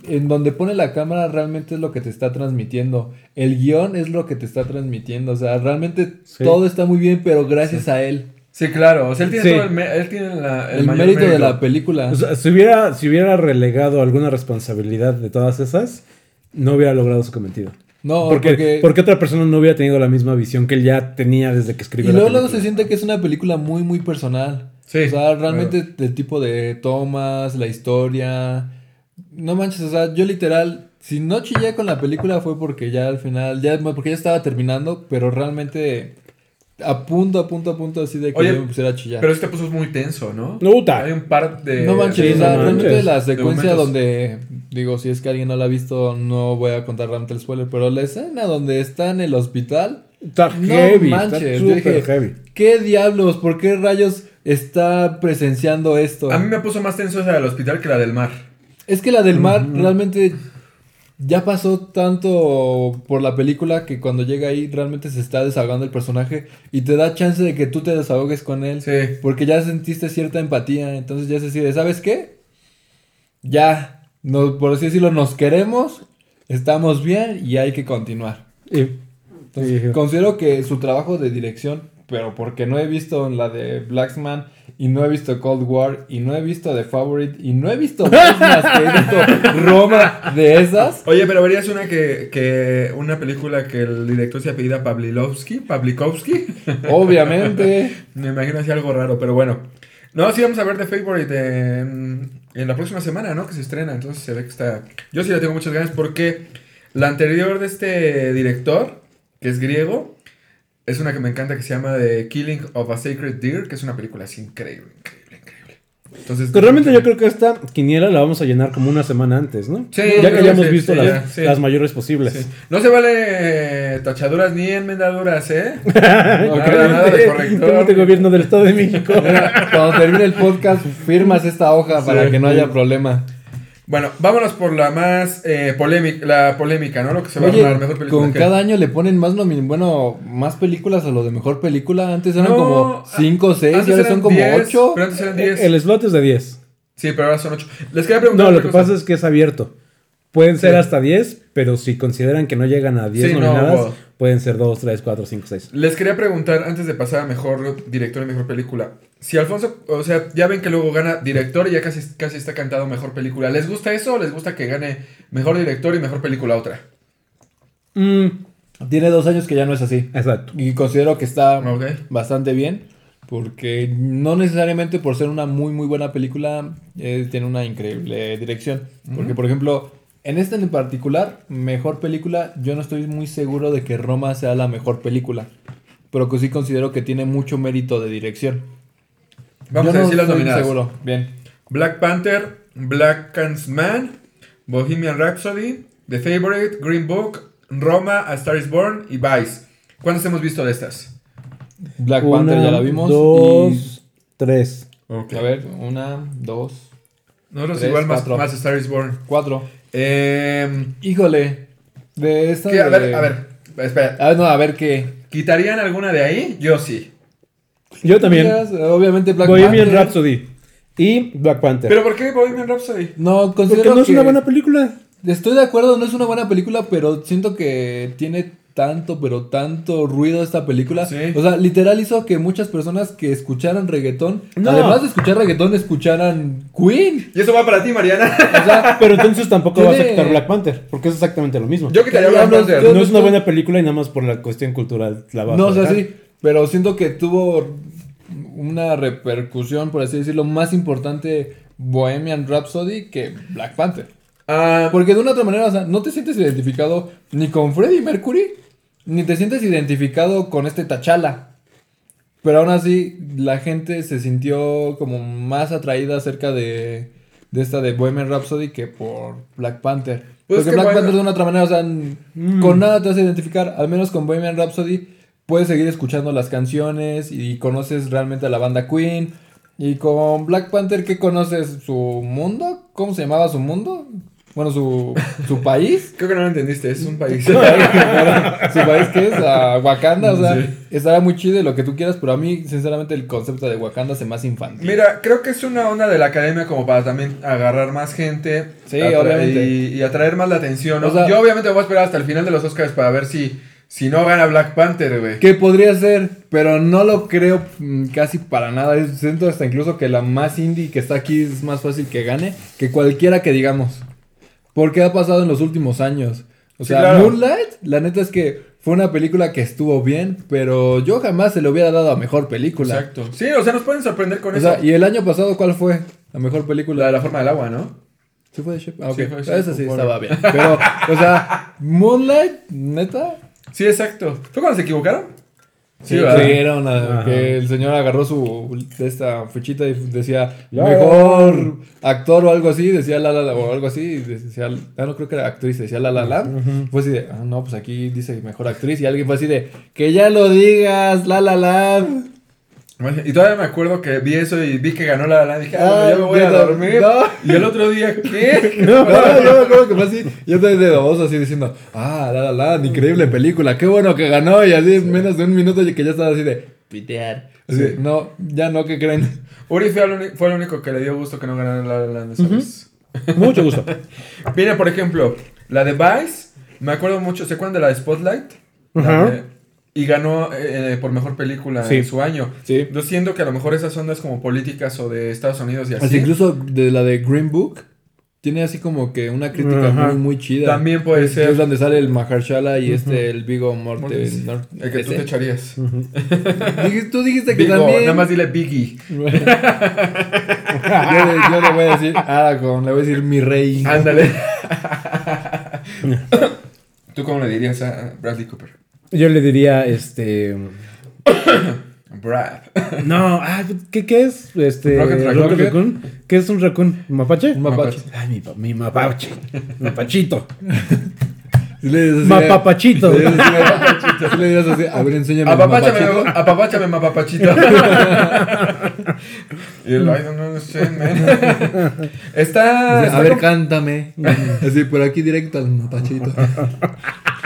en donde pone la cámara realmente es lo que te está transmitiendo. El guion es lo que te está transmitiendo. O sea, realmente Sí. todo está muy bien, pero gracias a él. Sí, claro. O sea, él tiene Sí. todo el, me- él tiene la- el, El, mayor mérito, de la película. O sea, si hubiera, si hubiera relegado alguna responsabilidad de todas esas, no hubiera logrado su cometido. no, porque, porque... porque otra persona no hubiera tenido la misma visión que él ya tenía desde que Y escribió la luego, luego se siente que es una película muy, muy personal. Sí, O sea, realmente el tipo de tomas, la historia. No manches, o sea, yo literal, si no chillé con la película fue porque ya al final, ya porque ya estaba terminando, pero realmente a punto, a punto, a punto así de que Oye, yo me pusiera a chillar. Pero este puso muy tenso, ¿no? No, puta. Hay un par de... no manches, Sí, realmente manches. la secuencia donde, digo, si es que alguien no la ha visto, no voy a contar realmente el spoiler, pero la escena donde está en el hospital, Está No heavy, manches, está yo súper dije- heavy. ¿qué diablos? ¿Por qué rayos está presenciando esto? A mí me puso más tenso esa del hospital que la del mar. Es que la del mar realmente ya pasó tanto por la película que cuando llega ahí realmente se está desahogando el personaje y te da chance de que tú te desahogues con él. Sí. Porque ya sentiste cierta empatía. Entonces ya se decide, ¿sabes qué? Ya, no, por así decirlo, nos queremos, estamos bien y hay que continuar. Y- Entonces, considero que su trabajo de dirección, pero porque no he visto la de Blacksman y no he visto Cold War y no he visto The Favorite y no he visto más que he visto [LAUGHS] Roma de esas. Oye, pero verías una que, que una película que el director se apellida Pavlilovsky, Pavlikovsky. [LAUGHS] Obviamente. Me imagino así algo raro, pero bueno. No, sí vamos a ver The Favorite en, en la próxima semana, ¿no? Que se estrena, entonces se ve que está... Yo sí le tengo muchas ganas porque la anterior de este director, que es griego, es una que me encanta que se llama The Killing of a Sacred Deer, que es una película así increíble, increíble, increíble. Entonces, Pues realmente yo creo que esta quiniela la vamos a llenar como una semana antes, ¿no? Sí, ya que hayamos que visto sí, las, ya, sí. las mayores posibles. Sí. No se vale tachaduras ni enmendaduras, ¿eh? Ok. [LAUGHS] Nada, nada de corrector. [LAUGHS] Te gobierno del Estado de México. Mira, Cuando termine el podcast, firmas esta hoja para que no haya problema. Bueno, vámonos por la más eh, polémica, la polémica, ¿no? Lo que se va Oye, a ganar mejor película. con ¿qué? cada año le ponen más nomin bueno, más películas a lo de mejor película. Antes eran No, como 5 o 6 antes y ahora son como 10, 8. Pero antes eran 10. El slot es de 10. Sí, pero ahora son 8. Les quería preguntar. No, lo que cosa. pasa es que es abierto. Pueden ser Sí. hasta 10, pero si consideran que no llegan a 10 Sí, no, nominadas, wow. Pueden ser 2, 3, 4, 5, 6. Les quería preguntar, antes de pasar a mejor director y mejor película, si Alfonso, o sea, ya ven que luego gana director y ya casi, casi está cantado mejor película. ¿Les gusta eso o les gusta que gane mejor director y mejor película otra? Mm, Tiene dos años que ya no es así. exacto. Y considero que está bastante bien. Porque no necesariamente por ser una muy muy buena película eh, tiene una increíble dirección. Porque por ejemplo, en esta en particular, mejor película, yo no estoy muy seguro de que Roma sea la mejor película. Pero que sí considero que tiene mucho mérito de dirección. Vamos Yo a no decir las nominadas. seguro. Bien. Black Panther, Black Man, Bohemian Rhapsody, The Favorite, Green Book, Roma, A Star is Born y Vice. ¿Cuántas hemos visto de estas? Black Panther ya la vimos. Dos, tres. a ver, una, dos, Nosotros Tres, igual más, cuatro. más Star is Born. cuatro. Eh, Híjole. De esta. ¿qué? A de- ver, a ver, espera. A ver, no, a ver qué. ¿Quitarían alguna de ahí? Yo sí. Yo también. Obviamente Black Bohemian Panther. Rhapsody y Black Panther. ¿Pero por qué Bohemian Rhapsody? No, Porque considero no es que- una buena película. Estoy de acuerdo, no es una buena película, pero siento que tiene tanto, pero tanto ruido esta película. Sí. O sea, literal hizo que muchas personas que escucharan reggaetón, No. además de escuchar reggaetón, escucharan Queen. Y eso va para ti, Mariana. O sea, [LAUGHS] Pero entonces tampoco Tiene- vas a quitar Black Panther, porque es exactamente lo mismo. Yo quitaría Black no- Panther. yo- no es una buena película y nada más por la cuestión cultural la vas no, a o sea, dejar. sí, pero siento que tuvo una repercusión, por así decirlo, más importante Bohemian Rhapsody que Black Panther. Ah, Porque de una otra manera, o sea, no te sientes identificado ni con Freddie Mercury, ni te sientes identificado con este T'Challa. Pero aún así, la gente se sintió como más atraída acerca de, de esta de Bohemian Rhapsody que por Black Panther. Pues Porque que Black bueno. Panther de una otra manera, o sea, n- con nada te vas a identificar. Al menos con Bohemian Rhapsody puedes seguir escuchando las canciones y conoces realmente a la banda Queen. Y con Black Panther, ¿qué conoces? ¿Su mundo? ¿Cómo se llamaba su mundo? Bueno, su, su país. [LAUGHS] creo que no lo entendiste, es un país. [LAUGHS] su país que es a Wakanda, o sea, Sí. estará muy chido y lo que tú quieras, pero a mí, sinceramente, el concepto de Wakanda se me hace infantil. Mira, creo que es una onda de la academia como para también agarrar más gente. Sí, obviamente. Y, y atraer más la atención. ¿no? O sea- Yo obviamente voy a esperar hasta el final de los Oscars para ver si, si no gana Black Panther, güey. Que podría ser, pero no lo creo mm, casi para nada. Siento hasta incluso que la más indie que está aquí es más fácil que gane que cualquiera que digamos. Porque ha pasado en los últimos años. O Sí, sea, claro. Moonlight, la neta es que fue una película que estuvo bien, pero yo jamás se le hubiera dado a mejor película. Exacto. Sí, o sea, nos pueden sorprender con O eso. sea, y el año pasado, ¿cuál fue la mejor película? La de la forma del agua, ¿no? ¿Sí fue de Shep? Ah. Sí, fue de Esa sí estaba bien. Pero, o sea, Moonlight, neta. Sí, exacto. ¿Fue cuando se equivocaron? Sí, era una- que el señor agarró su esta fichita y decía La, mejor actor o algo así, decía la la la o algo así, y decía, ah, no creo que era actriz, decía la la la. Fue así de, ah, no, pues aquí dice mejor actriz y alguien fue así de, que ya lo digas, la la la. Y todavía me acuerdo que vi eso y vi que ganó la la. Dije, ah, Ah, ya me voy a dormir. no. Y el otro día, ¿qué? [LAUGHS] [LAUGHS] No, yo me acuerdo que fue así. Yo estoy de dos así diciendo, ah, la la la, increíble película, qué bueno que ganó. Y así en menos de un minuto y que ya estaba así de pitear. Así, Sí. No, ya no, ¿qué creen? Uri fue el, fue el único que le dio gusto que no ganara la la Land esa vez. [LAUGHS] Mucho gusto. Viene, por ejemplo, la de Vice. Me acuerdo mucho, ¿se acuerdan de la de Spotlight? Ajá. de- y ganó eh, por mejor película Sí. en su año. Sí. Yo siento que a lo mejor esas ondas como políticas o de Estados Unidos y así. Así incluso de la de Green Book tiene así como que una crítica Ajá. muy muy chida. También puede ser. Es donde sale el Mahershala y este el Vigo Morte. Nor- El que tú te echarías. [LAUGHS] Tú dijiste que Vigo, también. nada más dile Biggie. [LAUGHS] yo, le, yo le voy a decir Aragorn, le voy a decir mi rey. Ándale. [LAUGHS] ¿Tú cómo le dirías a Bradley Cooper? Yo le diría, este... Brad. No, ah, ¿qué, qué es? Este, Rocket Raccoon. Rocket Raccoon. ¿Qué es un raccoon? ¿Mapache? Un mapache. Ay, mi, pa- mi mapache. Mapachito. Si le dices así, Mapapachito. Si le dices así, a ver, enséñame Apapáchame, mapapachito. [LAUGHS] y el I don't understand, man. Está. A ver, cántame. Así, por aquí directo al mapachito.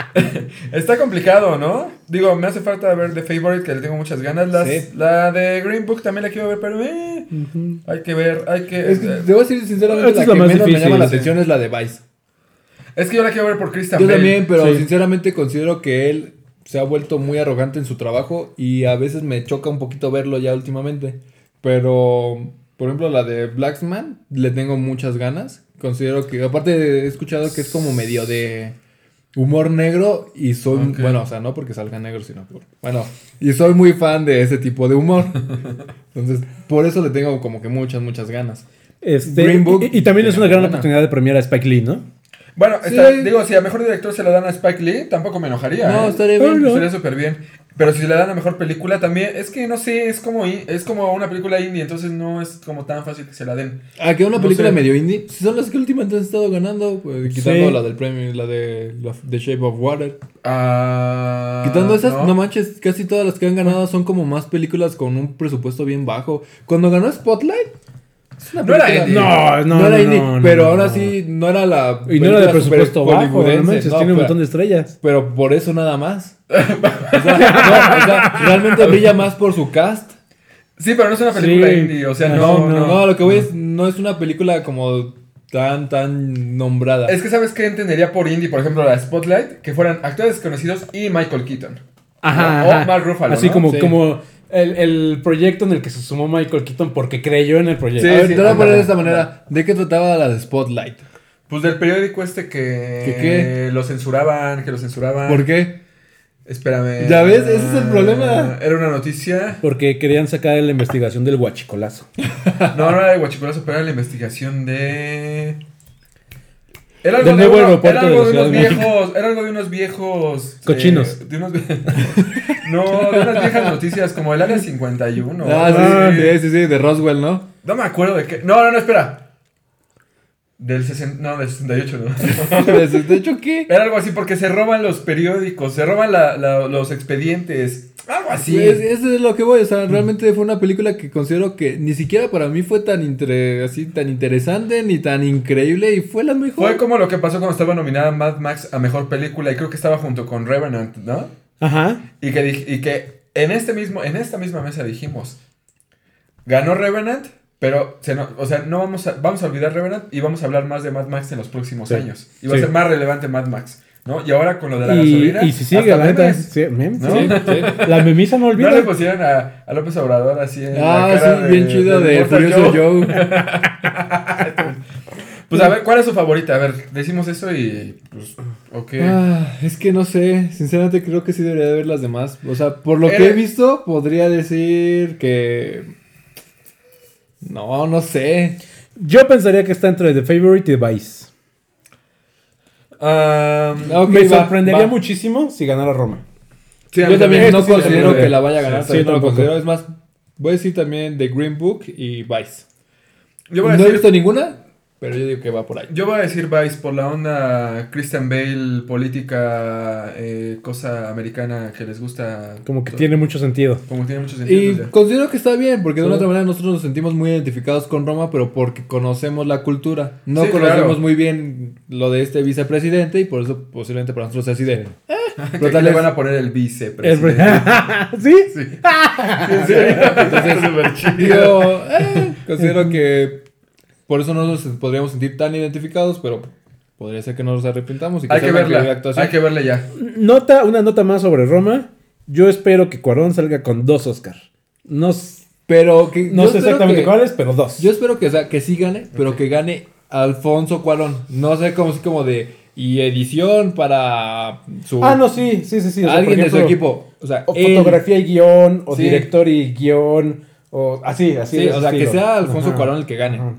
[LAUGHS] Está complicado, ¿no? Digo, me hace falta ver The Favorite, que le tengo muchas ganas. Las- Sí. La de Green Book también la quiero ver, pero eh, hay que ver, hay que... Es que, debo decir sinceramente, Esta la es la que más menos me llama la sí. atención es la de Vice. Es que yo la quiero ver por Christian Yo Bale. también, pero Sí. sinceramente considero que él se ha vuelto muy arrogante en su trabajo y a veces me choca un poquito verlo ya últimamente. Pero, por ejemplo, la de Blacksman, le tengo muchas ganas. Considero que, aparte, he escuchado que es como medio de humor negro y soy, bueno, o sea, no porque salga negro, sino por, bueno, y soy muy fan de ese tipo de humor. [LAUGHS] Entonces, por eso le tengo como que muchas, muchas ganas. Este, Green Book y, y también es una gran buena. oportunidad de premiar a Spike Lee, ¿no? Bueno, Sí. está- digo, si a mejor director se lo dan a Spike Lee, tampoco me enojaría. No, ¿eh? estaría bien. Estaría súper bien. Pero si se le dan a mejor película también, es que no sé, es como, in- es como una película indie, entonces no es como tan fácil que se la den. Ah, que una No película sé. medio indie. Si son las que últimamente han estado ganando, pues, quitando Sí. la del premio, la de la- The Shape of Water. Ah, Quitando esas, no. no. manches, casi todas las que han ganado son como más películas con un presupuesto bien bajo. Cuando ganó Spotlight, No era indie. No, no, no era indie, no, pero no, ahora no. sí no era la Y no era de presupuesto bajo, no manches, no, tiene un pero- montón de estrellas. Pero por eso nada más. [LAUGHS] O sea, no, o sea, realmente brilla más por su cast. Sí, pero no es una película Sí. indie, o sea, No, no, No, no. lo que voy es, no es una película como tan, tan nombrada. Es que sabes qué entendería por indie, por ejemplo, la Spotlight, que fueran actores desconocidos y Michael Keaton. Ajá. O ajá. Mark Ruffalo, Así ¿no? como, Sí. como el, el proyecto en el que se sumó Michael Keaton porque creyó en el proyecto. Sí, a ver, sí, te voy a poner de esta manera. ¿De qué trataba la de Spotlight? Pues del periódico este que ¿Que qué? lo censuraban, que lo censuraban. ¿Por qué? Espérame. Ya ves, ese es el problema. Era una noticia. Porque querían sacar la investigación del guachicolazo. [LAUGHS] No, no era de Guachicolazo, pero era la investigación de. Era algo Del de, nuevo uno- aeropuerto era de algo la de unos viejos. Era algo de unos viejos. eh, Cochinos. de unos [LAUGHS] no, de unas viejas noticias como el área 51. ah, algo sí, así. sí, sí, sí, de Roswell, ¿no? No me acuerdo de qué. No, no, no, espera. Del 60. No, del 68, no. [LAUGHS] de hecho, ¿qué? Era algo así porque se roban los periódicos, se roban la- la- los expedientes. Algo así. Sí, es- eso es lo que voy, o sea, realmente fue una película que considero que ni siquiera para mí fue tan inter- así tan interesante ni tan increíble y fue la mejor. Fue como lo que pasó cuando estaba nominada Mad Max a mejor película y creo que estaba junto con Revenant, ¿no? Ajá. Y que, dij- y que en, este mismo, en esta misma mesa dijimos, ganó Revenant, pero se no- o sea, no vamos a, vamos a olvidar Revenant y vamos a hablar más de Mad Max en los próximos Sí. años. Y va a ser más relevante Mad Max, ¿no? Y ahora con lo de la Y, gasolina. y si sigue, hasta la neta. memes, sí, mem- ¿no? sí. La memisa no [LAUGHS] No olvida. le pusieron a, a López Obrador así en Ah, la cara sí, bien chido de Mortal Furioso Joe. Joe. [LAUGHS] Pues a ver, ¿cuál es su favorita? A ver, decimos eso y pues, ok. Ah, es que no sé, sinceramente creo que sí debería de ver las demás. O sea, por lo que he visto, podría decir que... No, no sé. Yo pensaría que está entre The Favorite y The Vice. Ah, Ok, Me va, sorprendería va. muchísimo si ganara Roma. sí, Yo también no considero que la vaya a ganar, Sí, no lo considero. Es más, voy a decir también The Green Book y Vice. Yo voy a no he visto ninguna, pero yo digo que va por ahí. yo voy a decir Vice por la onda Christian Bale, política, eh, cosa americana que les gusta. Como que tiene mucho sentido. Como que tiene mucho sentido. Y considero que está bien, porque de Sí. una otra manera nosotros nos sentimos muy identificados con Roma, pero porque conocemos la cultura. No Sí, conocemos claro. muy bien lo de este vicepresidente y por eso posiblemente para nosotros sea así de... [LAUGHS] Que pero tal le vez- van a poner el El- vicepresidente. [LAUGHS] ¿Sí? Sí. [LAUGHS] Sí, serio. Entonces, súper chido. Digo, eh, considero que por eso no nos podríamos sentir tan identificados, pero podría ser que no nos arrepintamos y que Hay que verla. actuación. Hay que verla ya. Nota, una nota más sobre Roma. Yo espero que Cuarón salga con dos Oscar. No, Pero que no sé exactamente cuáles, pero dos. Yo espero que, o sea, que sí gane, pero que gane Alfonso Cuarón. No sé cómo así como de y edición para su ah, no, sí, sí, sí, sí. o sea, alguien de su equipo. O sea, O él. fotografía y guion, o Sí. director y guion, o así, así. Sí, o sea, que sea Alfonso Ajá. Cuarón el que gane. Ajá.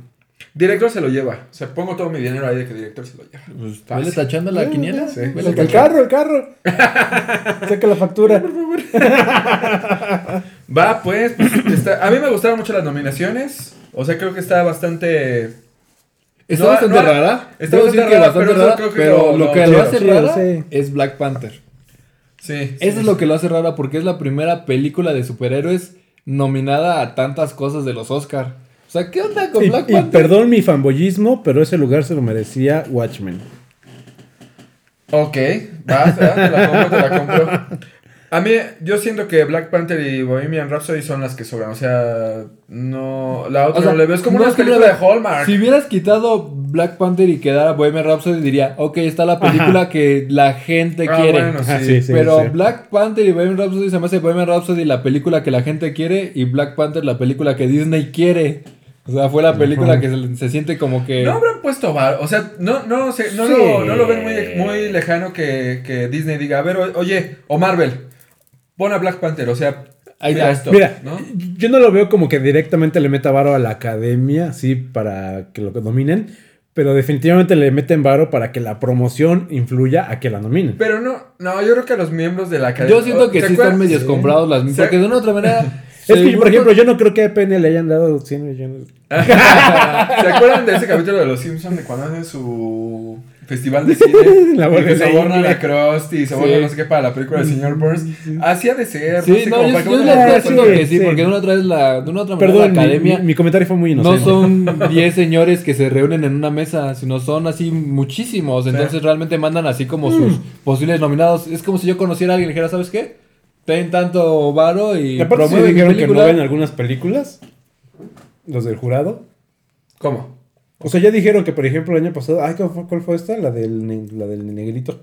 Director se lo lleva. O sea, pongo todo mi dinero ahí de que director se lo lleva. Pues, Fácil. ¿Vele tachando la quiniela? Sí. El carro, el carro. [LAUGHS] Saca la factura. [LAUGHS] Va, pues, pues, está- a mí me gustaron mucho las nominaciones. O sea, creo que está bastante... Está No, bastante no, rara. está Debo bastante decir que rara, bastante pero rara, creo que pero lo- lo, lo que lo hace rara sí. es Black Panther. Sí. Eso es lo que lo hace rara porque es la primera película de superhéroes nominada a tantas cosas de los Oscar. O sea, ¿qué onda con Y, Black y Panther? perdón mi fanboyismo, pero ese lugar se lo merecía Watchmen. Ok, va, te la compro, te la compro. A mí, yo siento que Black Panther y Bohemian Rhapsody son las que sobran. O sea, no. La otra O sea, no le veo. Es como no, una película de Hallmark. Si hubieras quitado Black Panther y quedara Bohemian Rhapsody, diría, ok, está la película que la gente Ah, quiere. bueno, Ajá, sí. sí, sí. Pero Black Panther y Bohemian Rhapsody se me hace Bohemian Rhapsody la película que la gente quiere y Black Panther la película que Disney quiere. O sea, fue la película que se, se siente como que... No habrán puesto bar, o sea, no, no, sé, no, Sí. lo, no lo ven muy, muy lejano que, que Disney diga, a ver, o- oye, o Marvel, pon a Black Panther, o sea, Ahí mira está. esto, Mira, ¿no? yo no lo veo como que directamente le meta varo a la academia, sí, para que lo dominen, pero definitivamente le meten varo para que la promoción influya a que la nominen. Pero no, no, yo creo que a los miembros de la academia... Yo siento que ¿se sí están medios Sí. comprados las Se- Porque de una u otra manera... [LAUGHS] Es que, por ejemplo, yo no creo que a PN le hayan dado 100 millones. [LAUGHS] ¿Se acuerdan de ese capítulo de Los Simpsons de cuando hacen su festival de cine? [LAUGHS] La y que de se borran ingle. a Krusty y se Sí. borran no sé qué para la película del señor Burns. Así ha de ser. Sí, no, yo, yo les lo sí, apuesto recuerde. que sí, sí. porque de una otra vez la, de una otra manera Perdón, la mi- academia mi, mi comentario fue muy no inocente. son [LAUGHS] 10 señores que se reúnen en una mesa, sino son así muchísimos. Entonces realmente mandan así como sus Mm. posibles nominados. Es como si yo conociera a alguien y dijera, ¿sabes qué? Ten tanto varo y Y aparte sí dijeron que no ven algunas películas, los del jurado. ¿Cómo? O sea, ya dijeron que, por ejemplo, el año pasado, ay, ¿cuál fue, cuál fue esta? La del, la del negrito.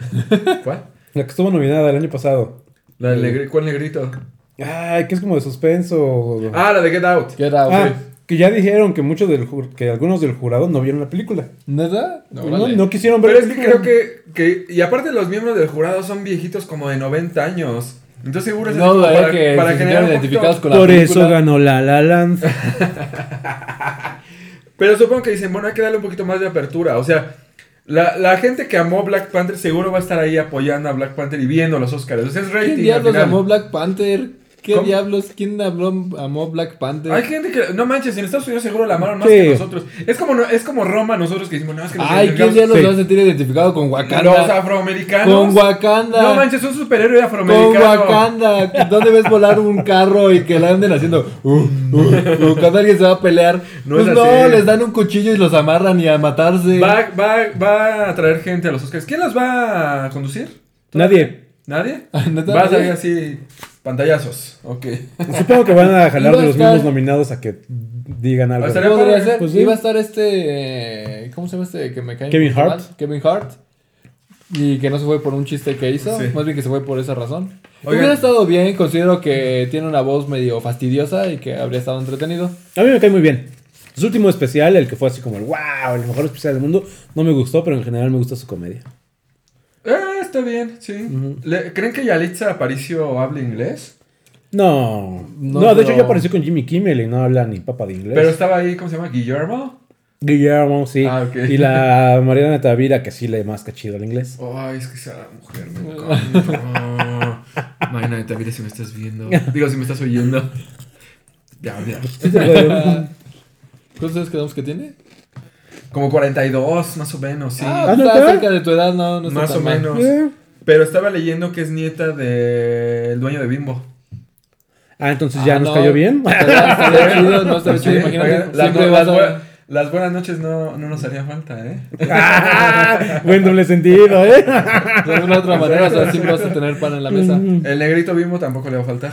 [LAUGHS] ¿Cuál? La que estuvo nominada el año pasado. La del negri- ¿Cuál negrito? Ay, que es como de suspenso. Ah, la de Get Out. ¿Qué era? Ah, ok. Que ya dijeron que muchos del que algunos del jurado no vieron la película. ¿Neta? No, órale. no quisieron ver Pero la es que creo que, que. Y aparte, los miembros del jurado son viejitos como de 90 años. Entonces, seguro es No para, que para se generar identificados con la Por película. eso ganó La La Land. [LAUGHS] Pero supongo que dicen, bueno, hay que darle un poquito más de apertura. O sea, la, la gente que amó Black Panther seguro va a estar ahí apoyando a Black Panther y viendo los Oscars. O sea, es rating. ¿Quién diablos amó Black Panther? ¿Qué ¿Cómo? diablos? ¿Quién habló, amó Black Panther? Hay gente que, no manches, en Estados Unidos seguro la amaron más Sí. que nosotros. Es como, no- es como Roma, nosotros que decimos, no, es que nos Ay, ¿quién identificamos- diablos Sí. va a sentir identificado con Wakanda? Los afroamericanos. Con Wakanda. No manches, un superhéroe Con afroamericano. Wakanda. ¿Dónde ves volar un carro y que la anden haciendo? Uh, uh, uh, cuando alguien se va a pelear. No pues es no, les dan un cuchillo y los amarran y a matarse. Va, va, va a traer gente a los Oscars. ¿Quién los va a conducir? Nadie. ¿Nadie? [LAUGHS] ¿Neta? Va a salir así, pantallazos. Ok. Supongo que van a [LAUGHS] jalar de los estar- mismos nominados a que digan algo. ¿Cómo podría ser? pues sí. Iba a estar este. eh, ¿Cómo se llama este que me cae? un Kevin Hart. mal? Kevin Hart. Y que no se fue por un chiste que hizo. Sí. Más bien que se fue por esa razón. Oigan. Hubiera estado bien. Considero que tiene una voz medio fastidiosa y que habría estado entretenido. A mí me cae muy bien. Su último especial, el que fue así como el wow, el mejor especial del mundo, no me gustó, pero en general me gusta su comedia. Está bien, sí. ¿Creen que Yalitza Aparicio habla inglés? No, No, no, de hecho ya apareció con Jimmy Kimmel y no habla ni papa de inglés. Pero estaba ahí, ¿cómo se llama? Guillermo. Guillermo, sí. Ah, ok. Y la Mariana Tavira, que sí le masca chido el inglés. Ay, es que esa mujer me encanta. Mariana, Tavira, si me estás viendo. Digo, si me estás oyendo. Ya, ya. [LAUGHS] ¿Cuántos años quedamos que tiene? Como 42, más o menos, sí. Ah, Ah, ¿no está cerca de tu edad, no, no está Más tan o mal. menos. Eh. Pero estaba leyendo que es nieta del dueño de Bimbo. Ah, entonces ya Ah, nos no. cayó bien. Las, buenas noches no, no nos haría falta, ¿eh? Ah, Buen doble sentido, ¿eh? De alguna otra manera, o sea, siempre vas a tener pan en la mesa. El negrito Bimbo tampoco le va a faltar.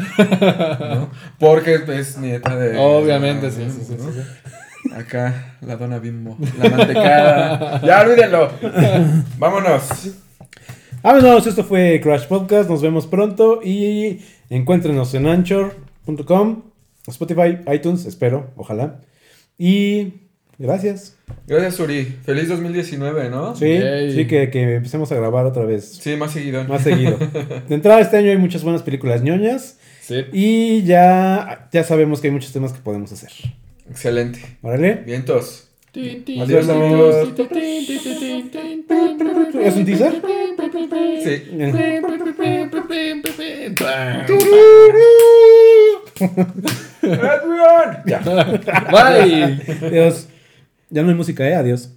¿no? Porque es nieta de. Obviamente, sí, sí, sí, ¿no? sí, sí. Acá, la dona Bimbo. La mantecada. ya, olvídenlo. Vámonos. Vámonos, esto fue Crash Podcast. Nos vemos pronto y encuéntrenos en Anchor.com, Spotify, iTunes, espero, ojalá. Y gracias. Gracias, Uri. Feliz 2019, ¿no? Sí, Yay. sí que, que empecemos a grabar otra vez. Sí, más seguido. Más seguido. De entrada este año hay muchas buenas películas ñoñas Sí. y ya, ya sabemos que hay muchos temas que podemos hacer. Excelente. ¿Órale? Vientos. Adiós, amigos. ¿Es un teaser? Sí. Eh. Adrian. Ya. Bye. Adiós. Ya no hay música, ¿eh? Adiós.